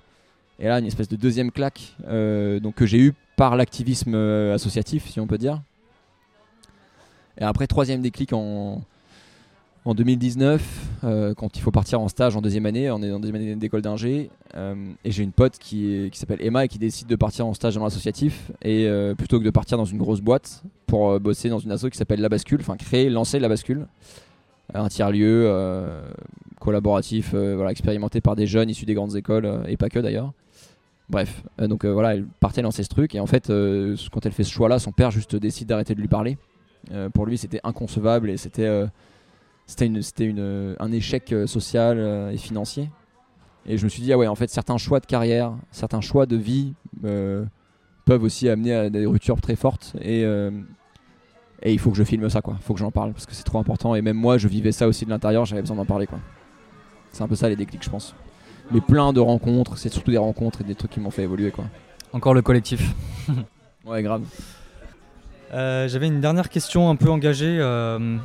Speaker 2: Et là, une espèce de deuxième claque donc, que j'ai eu par l'activisme associatif, si on peut dire. Et après, troisième déclic en, en 2019, euh, quand il faut partir en stage en deuxième année, on est en deuxième année d'école d'ingé, euh, et j'ai une pote qui, s'appelle Emma et qui décide de partir en stage dans l'associatif, et euh, plutôt que de partir dans une grosse boîte pour bosser dans une asso qui s'appelle La Bascule, enfin créer, lancer La Bascule, un tiers-lieu collaboratif, voilà, expérimenté par des jeunes issus des grandes écoles, et pas que d'ailleurs. Bref, donc voilà, elle partait lancer ce truc, et en fait, quand elle fait ce choix-là, son père juste décide d'arrêter de lui parler. Euh, pour lui, c'était inconcevable et c'était euh, c'était une, une, un échec euh, social et financier. Et je me suis dit, ah ouais, en fait, certains choix de carrière, certains choix de vie peuvent aussi amener à des ruptures très fortes. Et, et il faut que je filme ça, quoi. Il faut que j'en parle parce que c'est trop important. Et même moi, je vivais ça aussi de l'intérieur, j'avais besoin d'en parler, quoi. C'est un peu ça les déclics, je pense. Mais plein de rencontres, c'est surtout des rencontres et des trucs qui m'ont fait évoluer, quoi.
Speaker 1: Encore le collectif.
Speaker 2: Ouais, grave.
Speaker 1: Euh, J'avais une dernière question un peu engagée euh,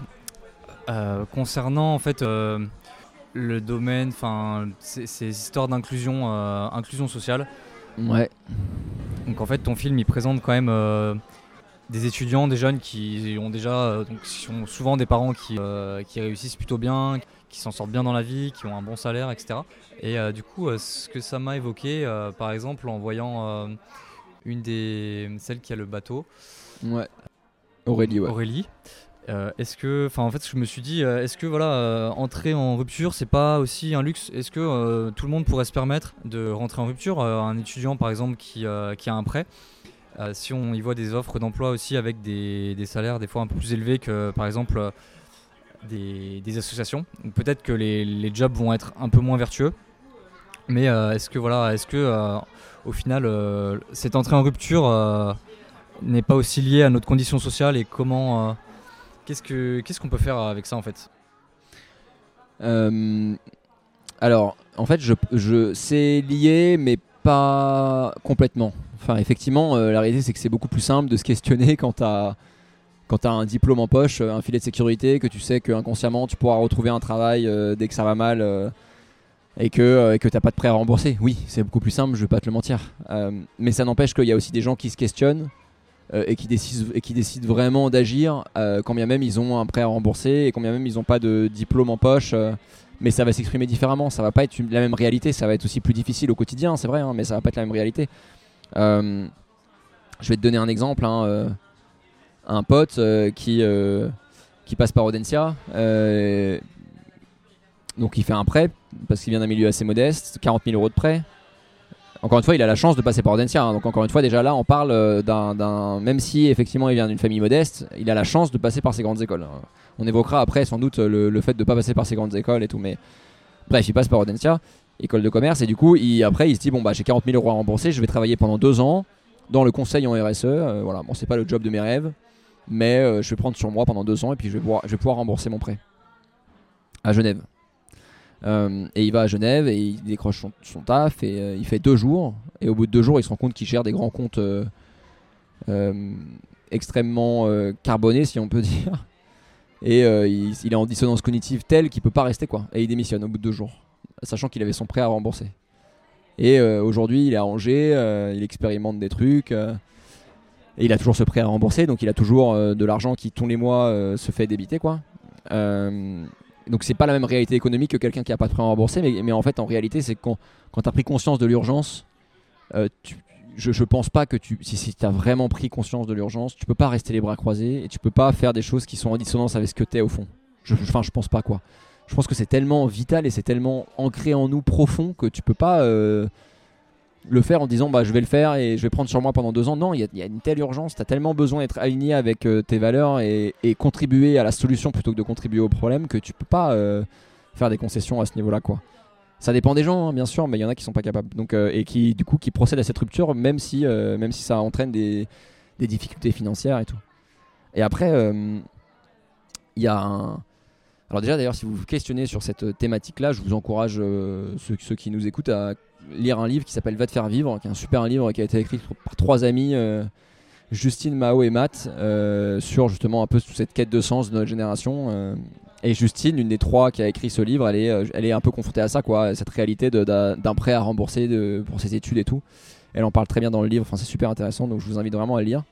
Speaker 1: euh, concernant en fait le domaine, enfin ces, histoires d'inclusion, inclusion sociale.
Speaker 2: Ouais.
Speaker 1: Donc en fait ton film il présente quand même des étudiants, des jeunes qui ont déjà, donc, qui sont souvent des parents qui, qui réussissent plutôt bien, qui s'en sortent bien dans la vie, qui ont un bon salaire, etc. Et du coup, ce que ça m'a évoqué, par exemple en voyant une des celles qui a le bateau.
Speaker 2: Ouais. Aurélie, ouais.
Speaker 1: Aurélie. Euh, est-ce que, enfin, en fait, je me suis dit, euh, est-ce que voilà, euh, entrer en rupture, c'est pas aussi un luxe? Est-ce que tout le monde pourrait se permettre de rentrer en rupture? Un étudiant, par exemple, qui, qui a un prêt, si on y voit des offres d'emploi aussi avec des, salaires des fois un peu plus élevés que, par exemple, des, associations, peut-être que les, les jobs vont être un peu moins vertueux. Mais est-ce que voilà, est-ce que au final, cette entrée en rupture n'est pas aussi liée à notre condition sociale et comment euh, qu'est-ce que qu'est-ce qu'on peut faire avec ça en fait?
Speaker 2: Euh, alors, en fait, je, je, c'est lié, mais pas complètement. Enfin, effectivement, euh, la réalité, c'est que c'est beaucoup plus simple de se questionner quand quand as un diplôme en poche, un filet de sécurité, que tu sais que inconsciemment tu pourras retrouver un travail dès que ça va mal et que que t'as pas de prêt à rembourser. Oui, c'est beaucoup plus simple, je vais pas te le mentir. Mais ça n'empêche qu'il y a aussi des gens qui se questionnent euh, et qui décident et qui décident vraiment d'agir euh, quand même ils ont un prêt à rembourser et quand bien même ils n'ont pas de diplôme en poche. euh, mais ça va s'exprimer différemment, ça va pas être la même réalité, ça va être aussi plus difficile au quotidien, c'est vrai, hein, mais ça va pas être la même réalité. Euh, je vais te donner un exemple, hein, un pote qui, qui passe par Audencia, donc il fait un prêt parce qu'il vient d'un milieu assez modeste, 40 000 euros de prêt. Encore une fois, il a la chance de passer par Audencia, hein, donc encore une fois, déjà là, on parle euh, d'un, même si effectivement il vient d'une famille modeste, il a la chance de passer par ces grandes écoles. hein. On évoquera après sans doute le, fait de ne pas passer par ces grandes écoles et tout, mais bref, il passe par Audencia, école de commerce, et du coup, il, après, il se dit bon bah j'ai 40 000 euros à rembourser, je vais travailler pendant deux ans dans le conseil en RSE. euh, voilà, bon, c'est pas le job de mes rêves, mais euh, je vais prendre sur moi pendant deux ans et puis je vais je vais pouvoir rembourser mon prêt à Genève. Euh, et il va à Genève et il décroche son, taf et euh, il fait deux jours. Et au bout de deux jours, il se rend compte qu'il gère des grands comptes euh, extrêmement carbonés, si on peut dire. Et il, est en dissonance cognitive telle qu'il peut pas rester quoi. Et il démissionne au bout de deux jours, sachant qu'il avait son prêt à rembourser. Et aujourd'hui, il est à Angers, il expérimente des trucs. et il a toujours ce prêt à rembourser, donc il a toujours de l'argent qui tous les mois se fait débiter quoi. Donc c'est pas la même réalité économique que quelqu'un qui a pas de prêt à rembourser, mais, mais en fait en réalité c'est quand, quand tu as pris conscience de l'urgence, euh, je, je pense pas que tu, si, si tu as vraiment pris conscience de l'urgence, tu peux pas rester les bras croisés et tu peux pas faire des choses qui sont en dissonance avec ce que tu es au fond. Je- Enfin, je pense pas quoi. Je pense que c'est tellement vital et c'est tellement ancré en nous profond que tu peux pas euh, le faire en disant bah je vais le faire et je vais prendre sur moi pendant deux ans. Non, il y, a- une telle urgence, tu as tellement besoin d'être aligné avec euh, tes valeurs et, contribuer à la solution plutôt que de contribuer au problème que tu peux pas euh, faire des concessions à ce niveau-là quoi. Ça dépend des gens, hein, bien sûr, mais il y en a qui sont pas capables. Donc, euh, et qui, du coup, qui procèdent à cette rupture, même si, même ça entraîne des, des difficultés financières et tout. Et après, il y a un. Alors, déjà, d'ailleurs, si vous vous questionnez sur cette thématique-là, je vous encourage, euh, ceux, qui nous écoutent, à lire un livre qui s'appelle Va te faire vivre, qui est un super livre qui a été écrit par trois amis, euh, Justine, Mao et Matt, euh, sur justement un peu cette quête de sens de notre génération. euh, et Justine, l'une des trois qui a écrit ce livre, elle est, euh, un peu confrontée à ça, quoi, cette réalité d'un prêt à rembourser pour ses études et tout. Elle en parle très bien dans le livre, enfin, c'est super intéressant, donc je vous invite vraiment à le lire.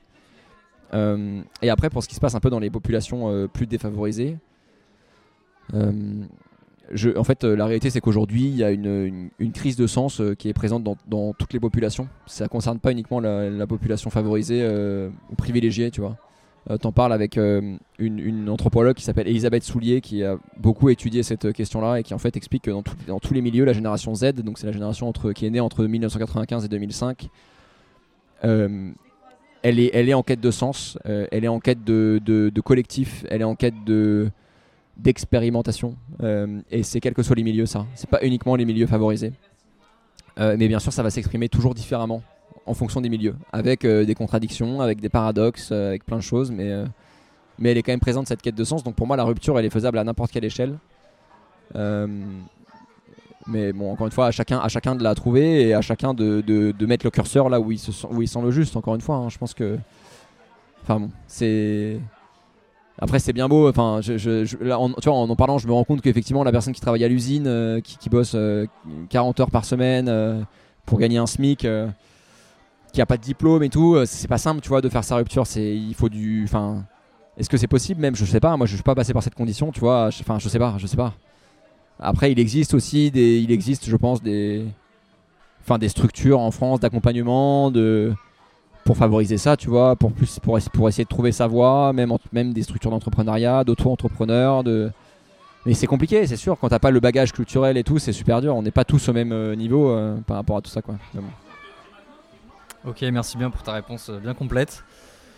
Speaker 2: Euh, et après, pour ce qui se passe un peu dans les populations euh, plus défavorisées, euh, je, en fait, euh, la réalité, c'est qu'aujourd'hui, il y a une, crise de sens euh, qui est présente dans, toutes les populations. Ça ne concerne pas uniquement la, la population favorisée euh, ou privilégiée, tu vois. Euh, T'en parles avec euh, une, anthropologue qui s'appelle Elisabeth Soulier, qui a beaucoup étudié cette euh, question-là et qui en fait explique que dans, tous les milieux, la génération Z, donc c'est la génération qui est née entre 1995 et 2005, euh, elle, est, en quête de sens, euh, elle est en quête de collectif, elle est en quête de d'expérimentation. Euh, et c'est quels que soient les milieux ça. C'est pas uniquement les milieux favorisés. Euh, mais bien sûr ça va s'exprimer toujours différemment en fonction des milieux. Avec euh, des contradictions avec des paradoxes avec plein de choses mais mais elle est quand même présente cette quête de sens. Donc pour moi la rupture elle est faisable à n'importe quelle échelle. Mais bon encore une fois à chacun à chacun de la trouver et à chacun de, de, mettre le curseur là où il se sent, où il le juste encore une fois hein. je pense que enfin bon c'est après c'est bien beau, enfin, en, en parlant, je me rends compte qu'effectivement la personne qui travaille à l'usine, euh, qui, bosse euh, 40 heures par semaine euh, pour gagner un SMIC, euh, qui a pas de diplôme et tout, euh, c'est pas simple, tu vois, de faire sa rupture. Il faut du, enfin, est-ce que c'est possible même? Je sais pas. Moi, je suis pas passé par cette condition, tu vois. Enfin, je sais pas, je sais pas. Après, il existe aussi des, il existe, je pense, des, enfin, des structures en France d'accompagnement, de pour favoriser ça, tu vois, pour plus pour, essa- pour essayer de trouver sa voie, même des structures d'entrepreneuriat, d'auto-entrepreneurs, mais c'est compliqué, c'est sûr, quand t'as pas le bagage culturel et tout, c'est super dur, on n'est pas tous au même euh, niveau euh, par rapport à tout ça quoi.
Speaker 8: Ok, merci bien pour ta réponse euh, bien complète.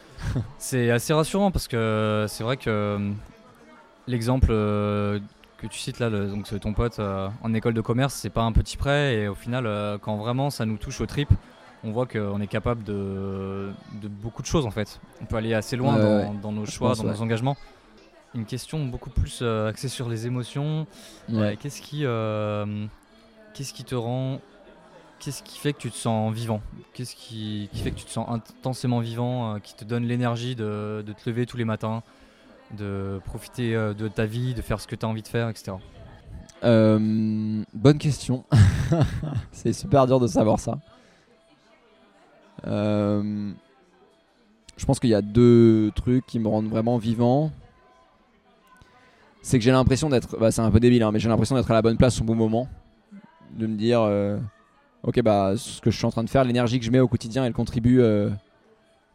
Speaker 8: c'est assez rassurant parce que c'est vrai que l'exemple que tu cites là, le- donc ton pote en école de commerce, c'est pas un petit prêt et au final, quand vraiment ça nous touche au trip, on voit qu'on est capable de, de beaucoup de choses en fait. On peut aller assez loin dans,
Speaker 2: ouais.
Speaker 8: dans nos choix,
Speaker 2: pense,
Speaker 8: dans nos engagements. Une question beaucoup plus euh, axée sur les émotions. Euh,
Speaker 2: Ouais.
Speaker 8: qu'est-ce qui, euh, qu'est-ce qui te rend qu'est-ce qui fait que tu te sens vivant? Qu'est-ce qui, qui fait que tu te sens intensément vivant, qui te donne l'énergie de, de te lever tous les matins, de profiter de ta vie, de faire ce que tu as envie de faire, etc.
Speaker 2: Bonne question. c'est super dur de savoir ça. Euh, je pense qu'il y a deux trucs qui me rendent vraiment vivant. C'est que j'ai l'impression d'être. Bah, c'est un peu débile, hein, mais j'ai l'impression d'être à la bonne place au bon moment. De me dire. euh, ok, bah, ce que je suis en train de faire, l'énergie que je mets au quotidien, elle contribue euh,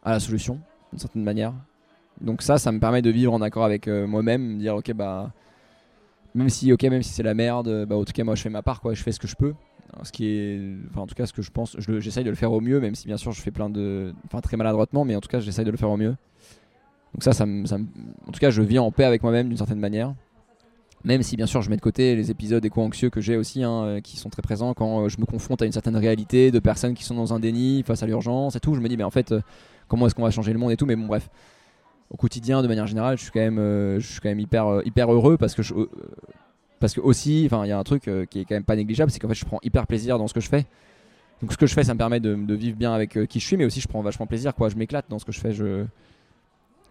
Speaker 2: à la solution, d'une certaine manière. Donc, ça, ça me permet de vivre en accord avec moi-même. Me dire, ok, bah même si ok même si c'est la merde bah en tout cas moi je fais ma part quoi je fais ce que je peux ce qui est en tout cas ce que je pense j'essaye de le faire au mieux même si bien sûr je fais plein de enfin très maladroitement mais en tout cas j'essaye de le faire au mieux. Donc ça ça me, ça en tout cas je vis en paix avec moi-même d'une certaine manière. Même si bien sûr je mets de côté les épisodes éco-anxieux que j'ai aussi hein, euh, qui sont très présents quand euh, je me confronte à une certaine réalité de personnes qui sont dans un déni face à l'urgence et tout je me dis mais en fait euh, comment est-ce qu'on va changer le monde et tout mais bon bref. Au quotidien de manière générale je suis quand même je suis quand même hyper hyper heureux parce que je, parce que aussi enfin il y a un truc euh, qui est quand même pas négligeable c'est qu'en fait je prends hyper plaisir dans ce que je fais. Donc ce que je fais ça me permet de, vivre bien avec euh, qui je suis mais aussi je prends vachement plaisir quoi. Je m'éclate dans ce que je fais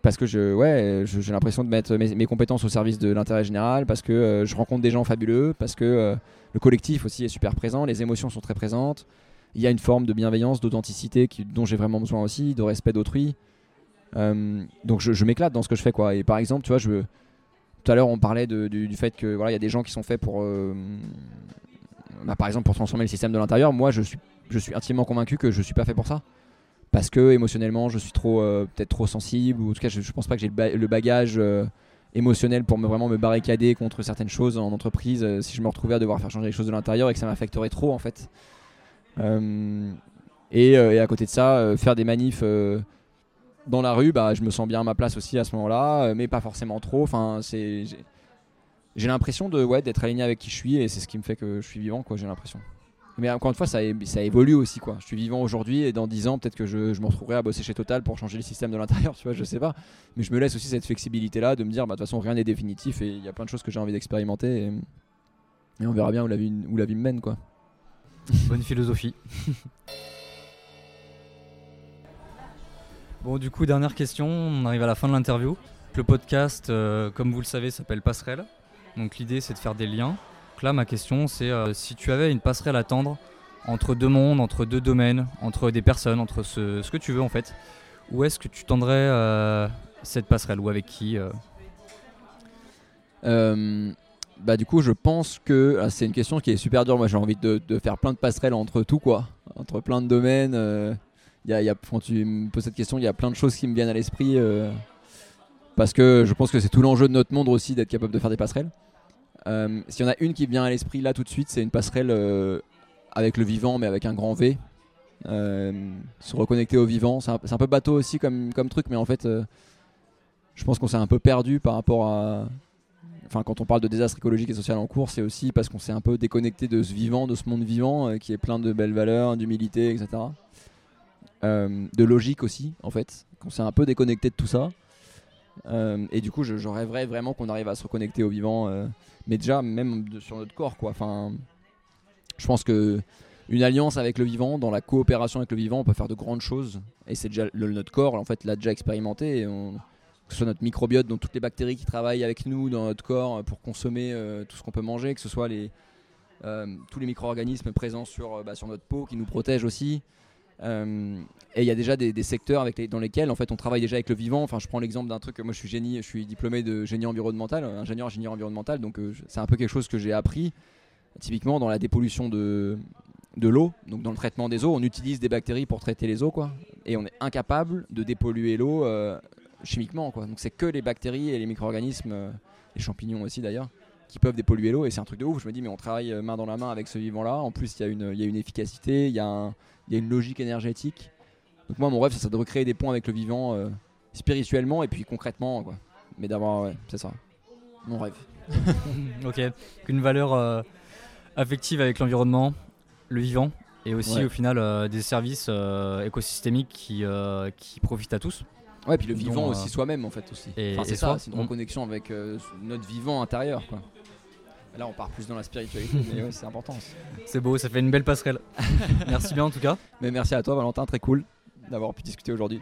Speaker 2: parce que je ouais j'ai l'impression de mettre mes, compétences au service de l'intérêt général parce que euh, je rencontre des gens fabuleux parce que le collectif aussi est super présent les émotions sont très présentes. Il y a une forme de bienveillance d'authenticité dont j'ai vraiment besoin aussi de respect d'autrui. Donc je, je m'éclate dans ce que je fais quoi. Et par exemple, tu vois, je tout à l'heure on parlait du, fait que voilà, il y a des gens qui sont faits pour, euh, bah, par exemple, pour transformer le système de l'intérieur. Moi, je suis, je suis intimement convaincu que je suis pas fait pour ça. Parce que émotionnellement, je suis trop, euh, peut-être trop sensible, ou en tout cas, je, je pense pas que j'ai le, ba- le bagage euh, émotionnel pour me vraiment me barricader contre certaines choses en entreprise. si je me retrouvais à devoir faire changer les choses de l'intérieur et que ça m'affecterait trop, en fait. Et, à côté de ça, faire des manifs. Dans la rue, bah, je me sens bien à ma place aussi à ce moment-là, euh, mais pas forcément trop. Enfin, c'est, j'ai, l'impression de, ouais, d'être aligné avec qui je suis et c'est ce qui me fait que je suis vivant, quoi. J'ai l'impression. Mais encore une fois, ça, ça évolue aussi, quoi. Je suis vivant aujourd'hui et dans 10 ans, peut-être que je, je me retrouverai à bosser chez Total pour changer le système de l'intérieur, tu vois, je sais pas. Mais je me laisse aussi cette flexibilité-là de me dire, bah, de toute façon, rien n'est définitif et il y a plein de choses que j'ai envie d'expérimenter et, et on verra bien où la vie, où la vie me mène, quoi.
Speaker 8: Bonne philosophie. bon, du coup, dernière question. On arrive à la fin de l'interview. Le podcast, euh, comme vous le savez, s'appelle Passerelle. Donc l'idée, c'est de faire des liens. Donc là, ma question, c'est euh, si tu avais une passerelle à tendre entre deux mondes, entre deux domaines, entre des personnes, entre ce, ce que tu veux en fait, où est-ce que tu tendrais euh, cette passerelle ou avec qui
Speaker 2: bah du coup je pense que ah, c'est une question qui est super dure moi j'ai envie de, faire plein de passerelles entre tout quoi entre plein de domaines quand tu me poses cette question il y a plein de choses qui me viennent à l'esprit euh, parce que je pense que c'est tout l'enjeu de notre monde aussi d'être capable de faire des passerelles Euh, s'il y en a une qui vient à l'esprit là tout de suite c'est une passerelle euh, avec le vivant mais avec un grand V se reconnecter au vivant c'est un, peu bateau aussi comme, truc mais en fait je pense qu'on s'est un peu perdu par rapport à enfin quand on parle de désastre écologique et social en cours, c'est aussi parce qu'on s'est un peu déconnecté de ce vivant, de ce monde vivant qui est plein de belles valeurs, d'humilité, etc. Euh, de logique aussi, en fait, qu'on s'est un peu déconnecté de tout ça. Euh, et du coup, je, rêverais vraiment qu'on arrive à se reconnecter au vivant, euh, mais déjà même sur notre corps, quoi. Enfin, je pense que une alliance avec le vivant, dans la coopération avec le vivant, on peut faire de grandes choses. Et c'est déjà le- notre corps, en fait, l'a déjà expérimenté. Que ce soit notre microbiote, donc toutes les bactéries qui travaillent avec nous dans notre corps pour consommer tout ce qu'on peut manger, que ce soit les, tous les micro-organismes présents sur, bah, sur notre peau qui nous protègent aussi. Euh, et il y a déjà des, secteurs avec les- dans lesquels en fait on travaille déjà avec le vivant. Enfin, je prends l'exemple d'un truc. Moi, je suis génie, je suis diplômé de génie environnemental, euh, ingénieur ingénieur environnemental. Donc, euh, c'est un peu quelque chose que j'ai appris. Typiquement, dans la dépollution de, de l'eau, donc dans le traitement des eaux, on utilise des bactéries pour traiter les eaux, quoi. Et on est incapable de dépolluer l'eau chimiquement, quoi. Donc, c'est que les bactéries et les micro-organismes, les champignons aussi d'ailleurs, qui peuvent dépolluer l'eau. Et c'est un truc de ouf. Je me dis, mais on travaille main dans la main avec ce vivant-là. En plus, il y, y a une efficacité, il y, a un- il y a une logique énergétique. Donc, moi, mon rêve, c'est de recréer des ponts avec le vivant euh, spirituellement et puis concrètement, quoi. Mais d'avoir, ouais, c'est ça. Mon rêve.
Speaker 8: Ok. Une valeur euh, affective avec l'environnement, le vivant, et aussi
Speaker 2: Ouais.
Speaker 8: au final euh, des services écosystémiques qui, qui profitent à tous.
Speaker 2: Ouais, puis le vivant aussi soi-même, en fait, aussi.
Speaker 8: et-
Speaker 2: Enfin,
Speaker 8: et
Speaker 2: c'est ça, c'est une reconnexion avec notre vivant intérieur, quoi. Là, on part plus dans la spiritualité, mais ouais, c'est important. aussi.
Speaker 1: C'est beau, ça fait une belle passerelle. Merci bien en tout cas.
Speaker 2: Mais merci à toi, Valentin, très cool d'avoir pu discuter aujourd'hui.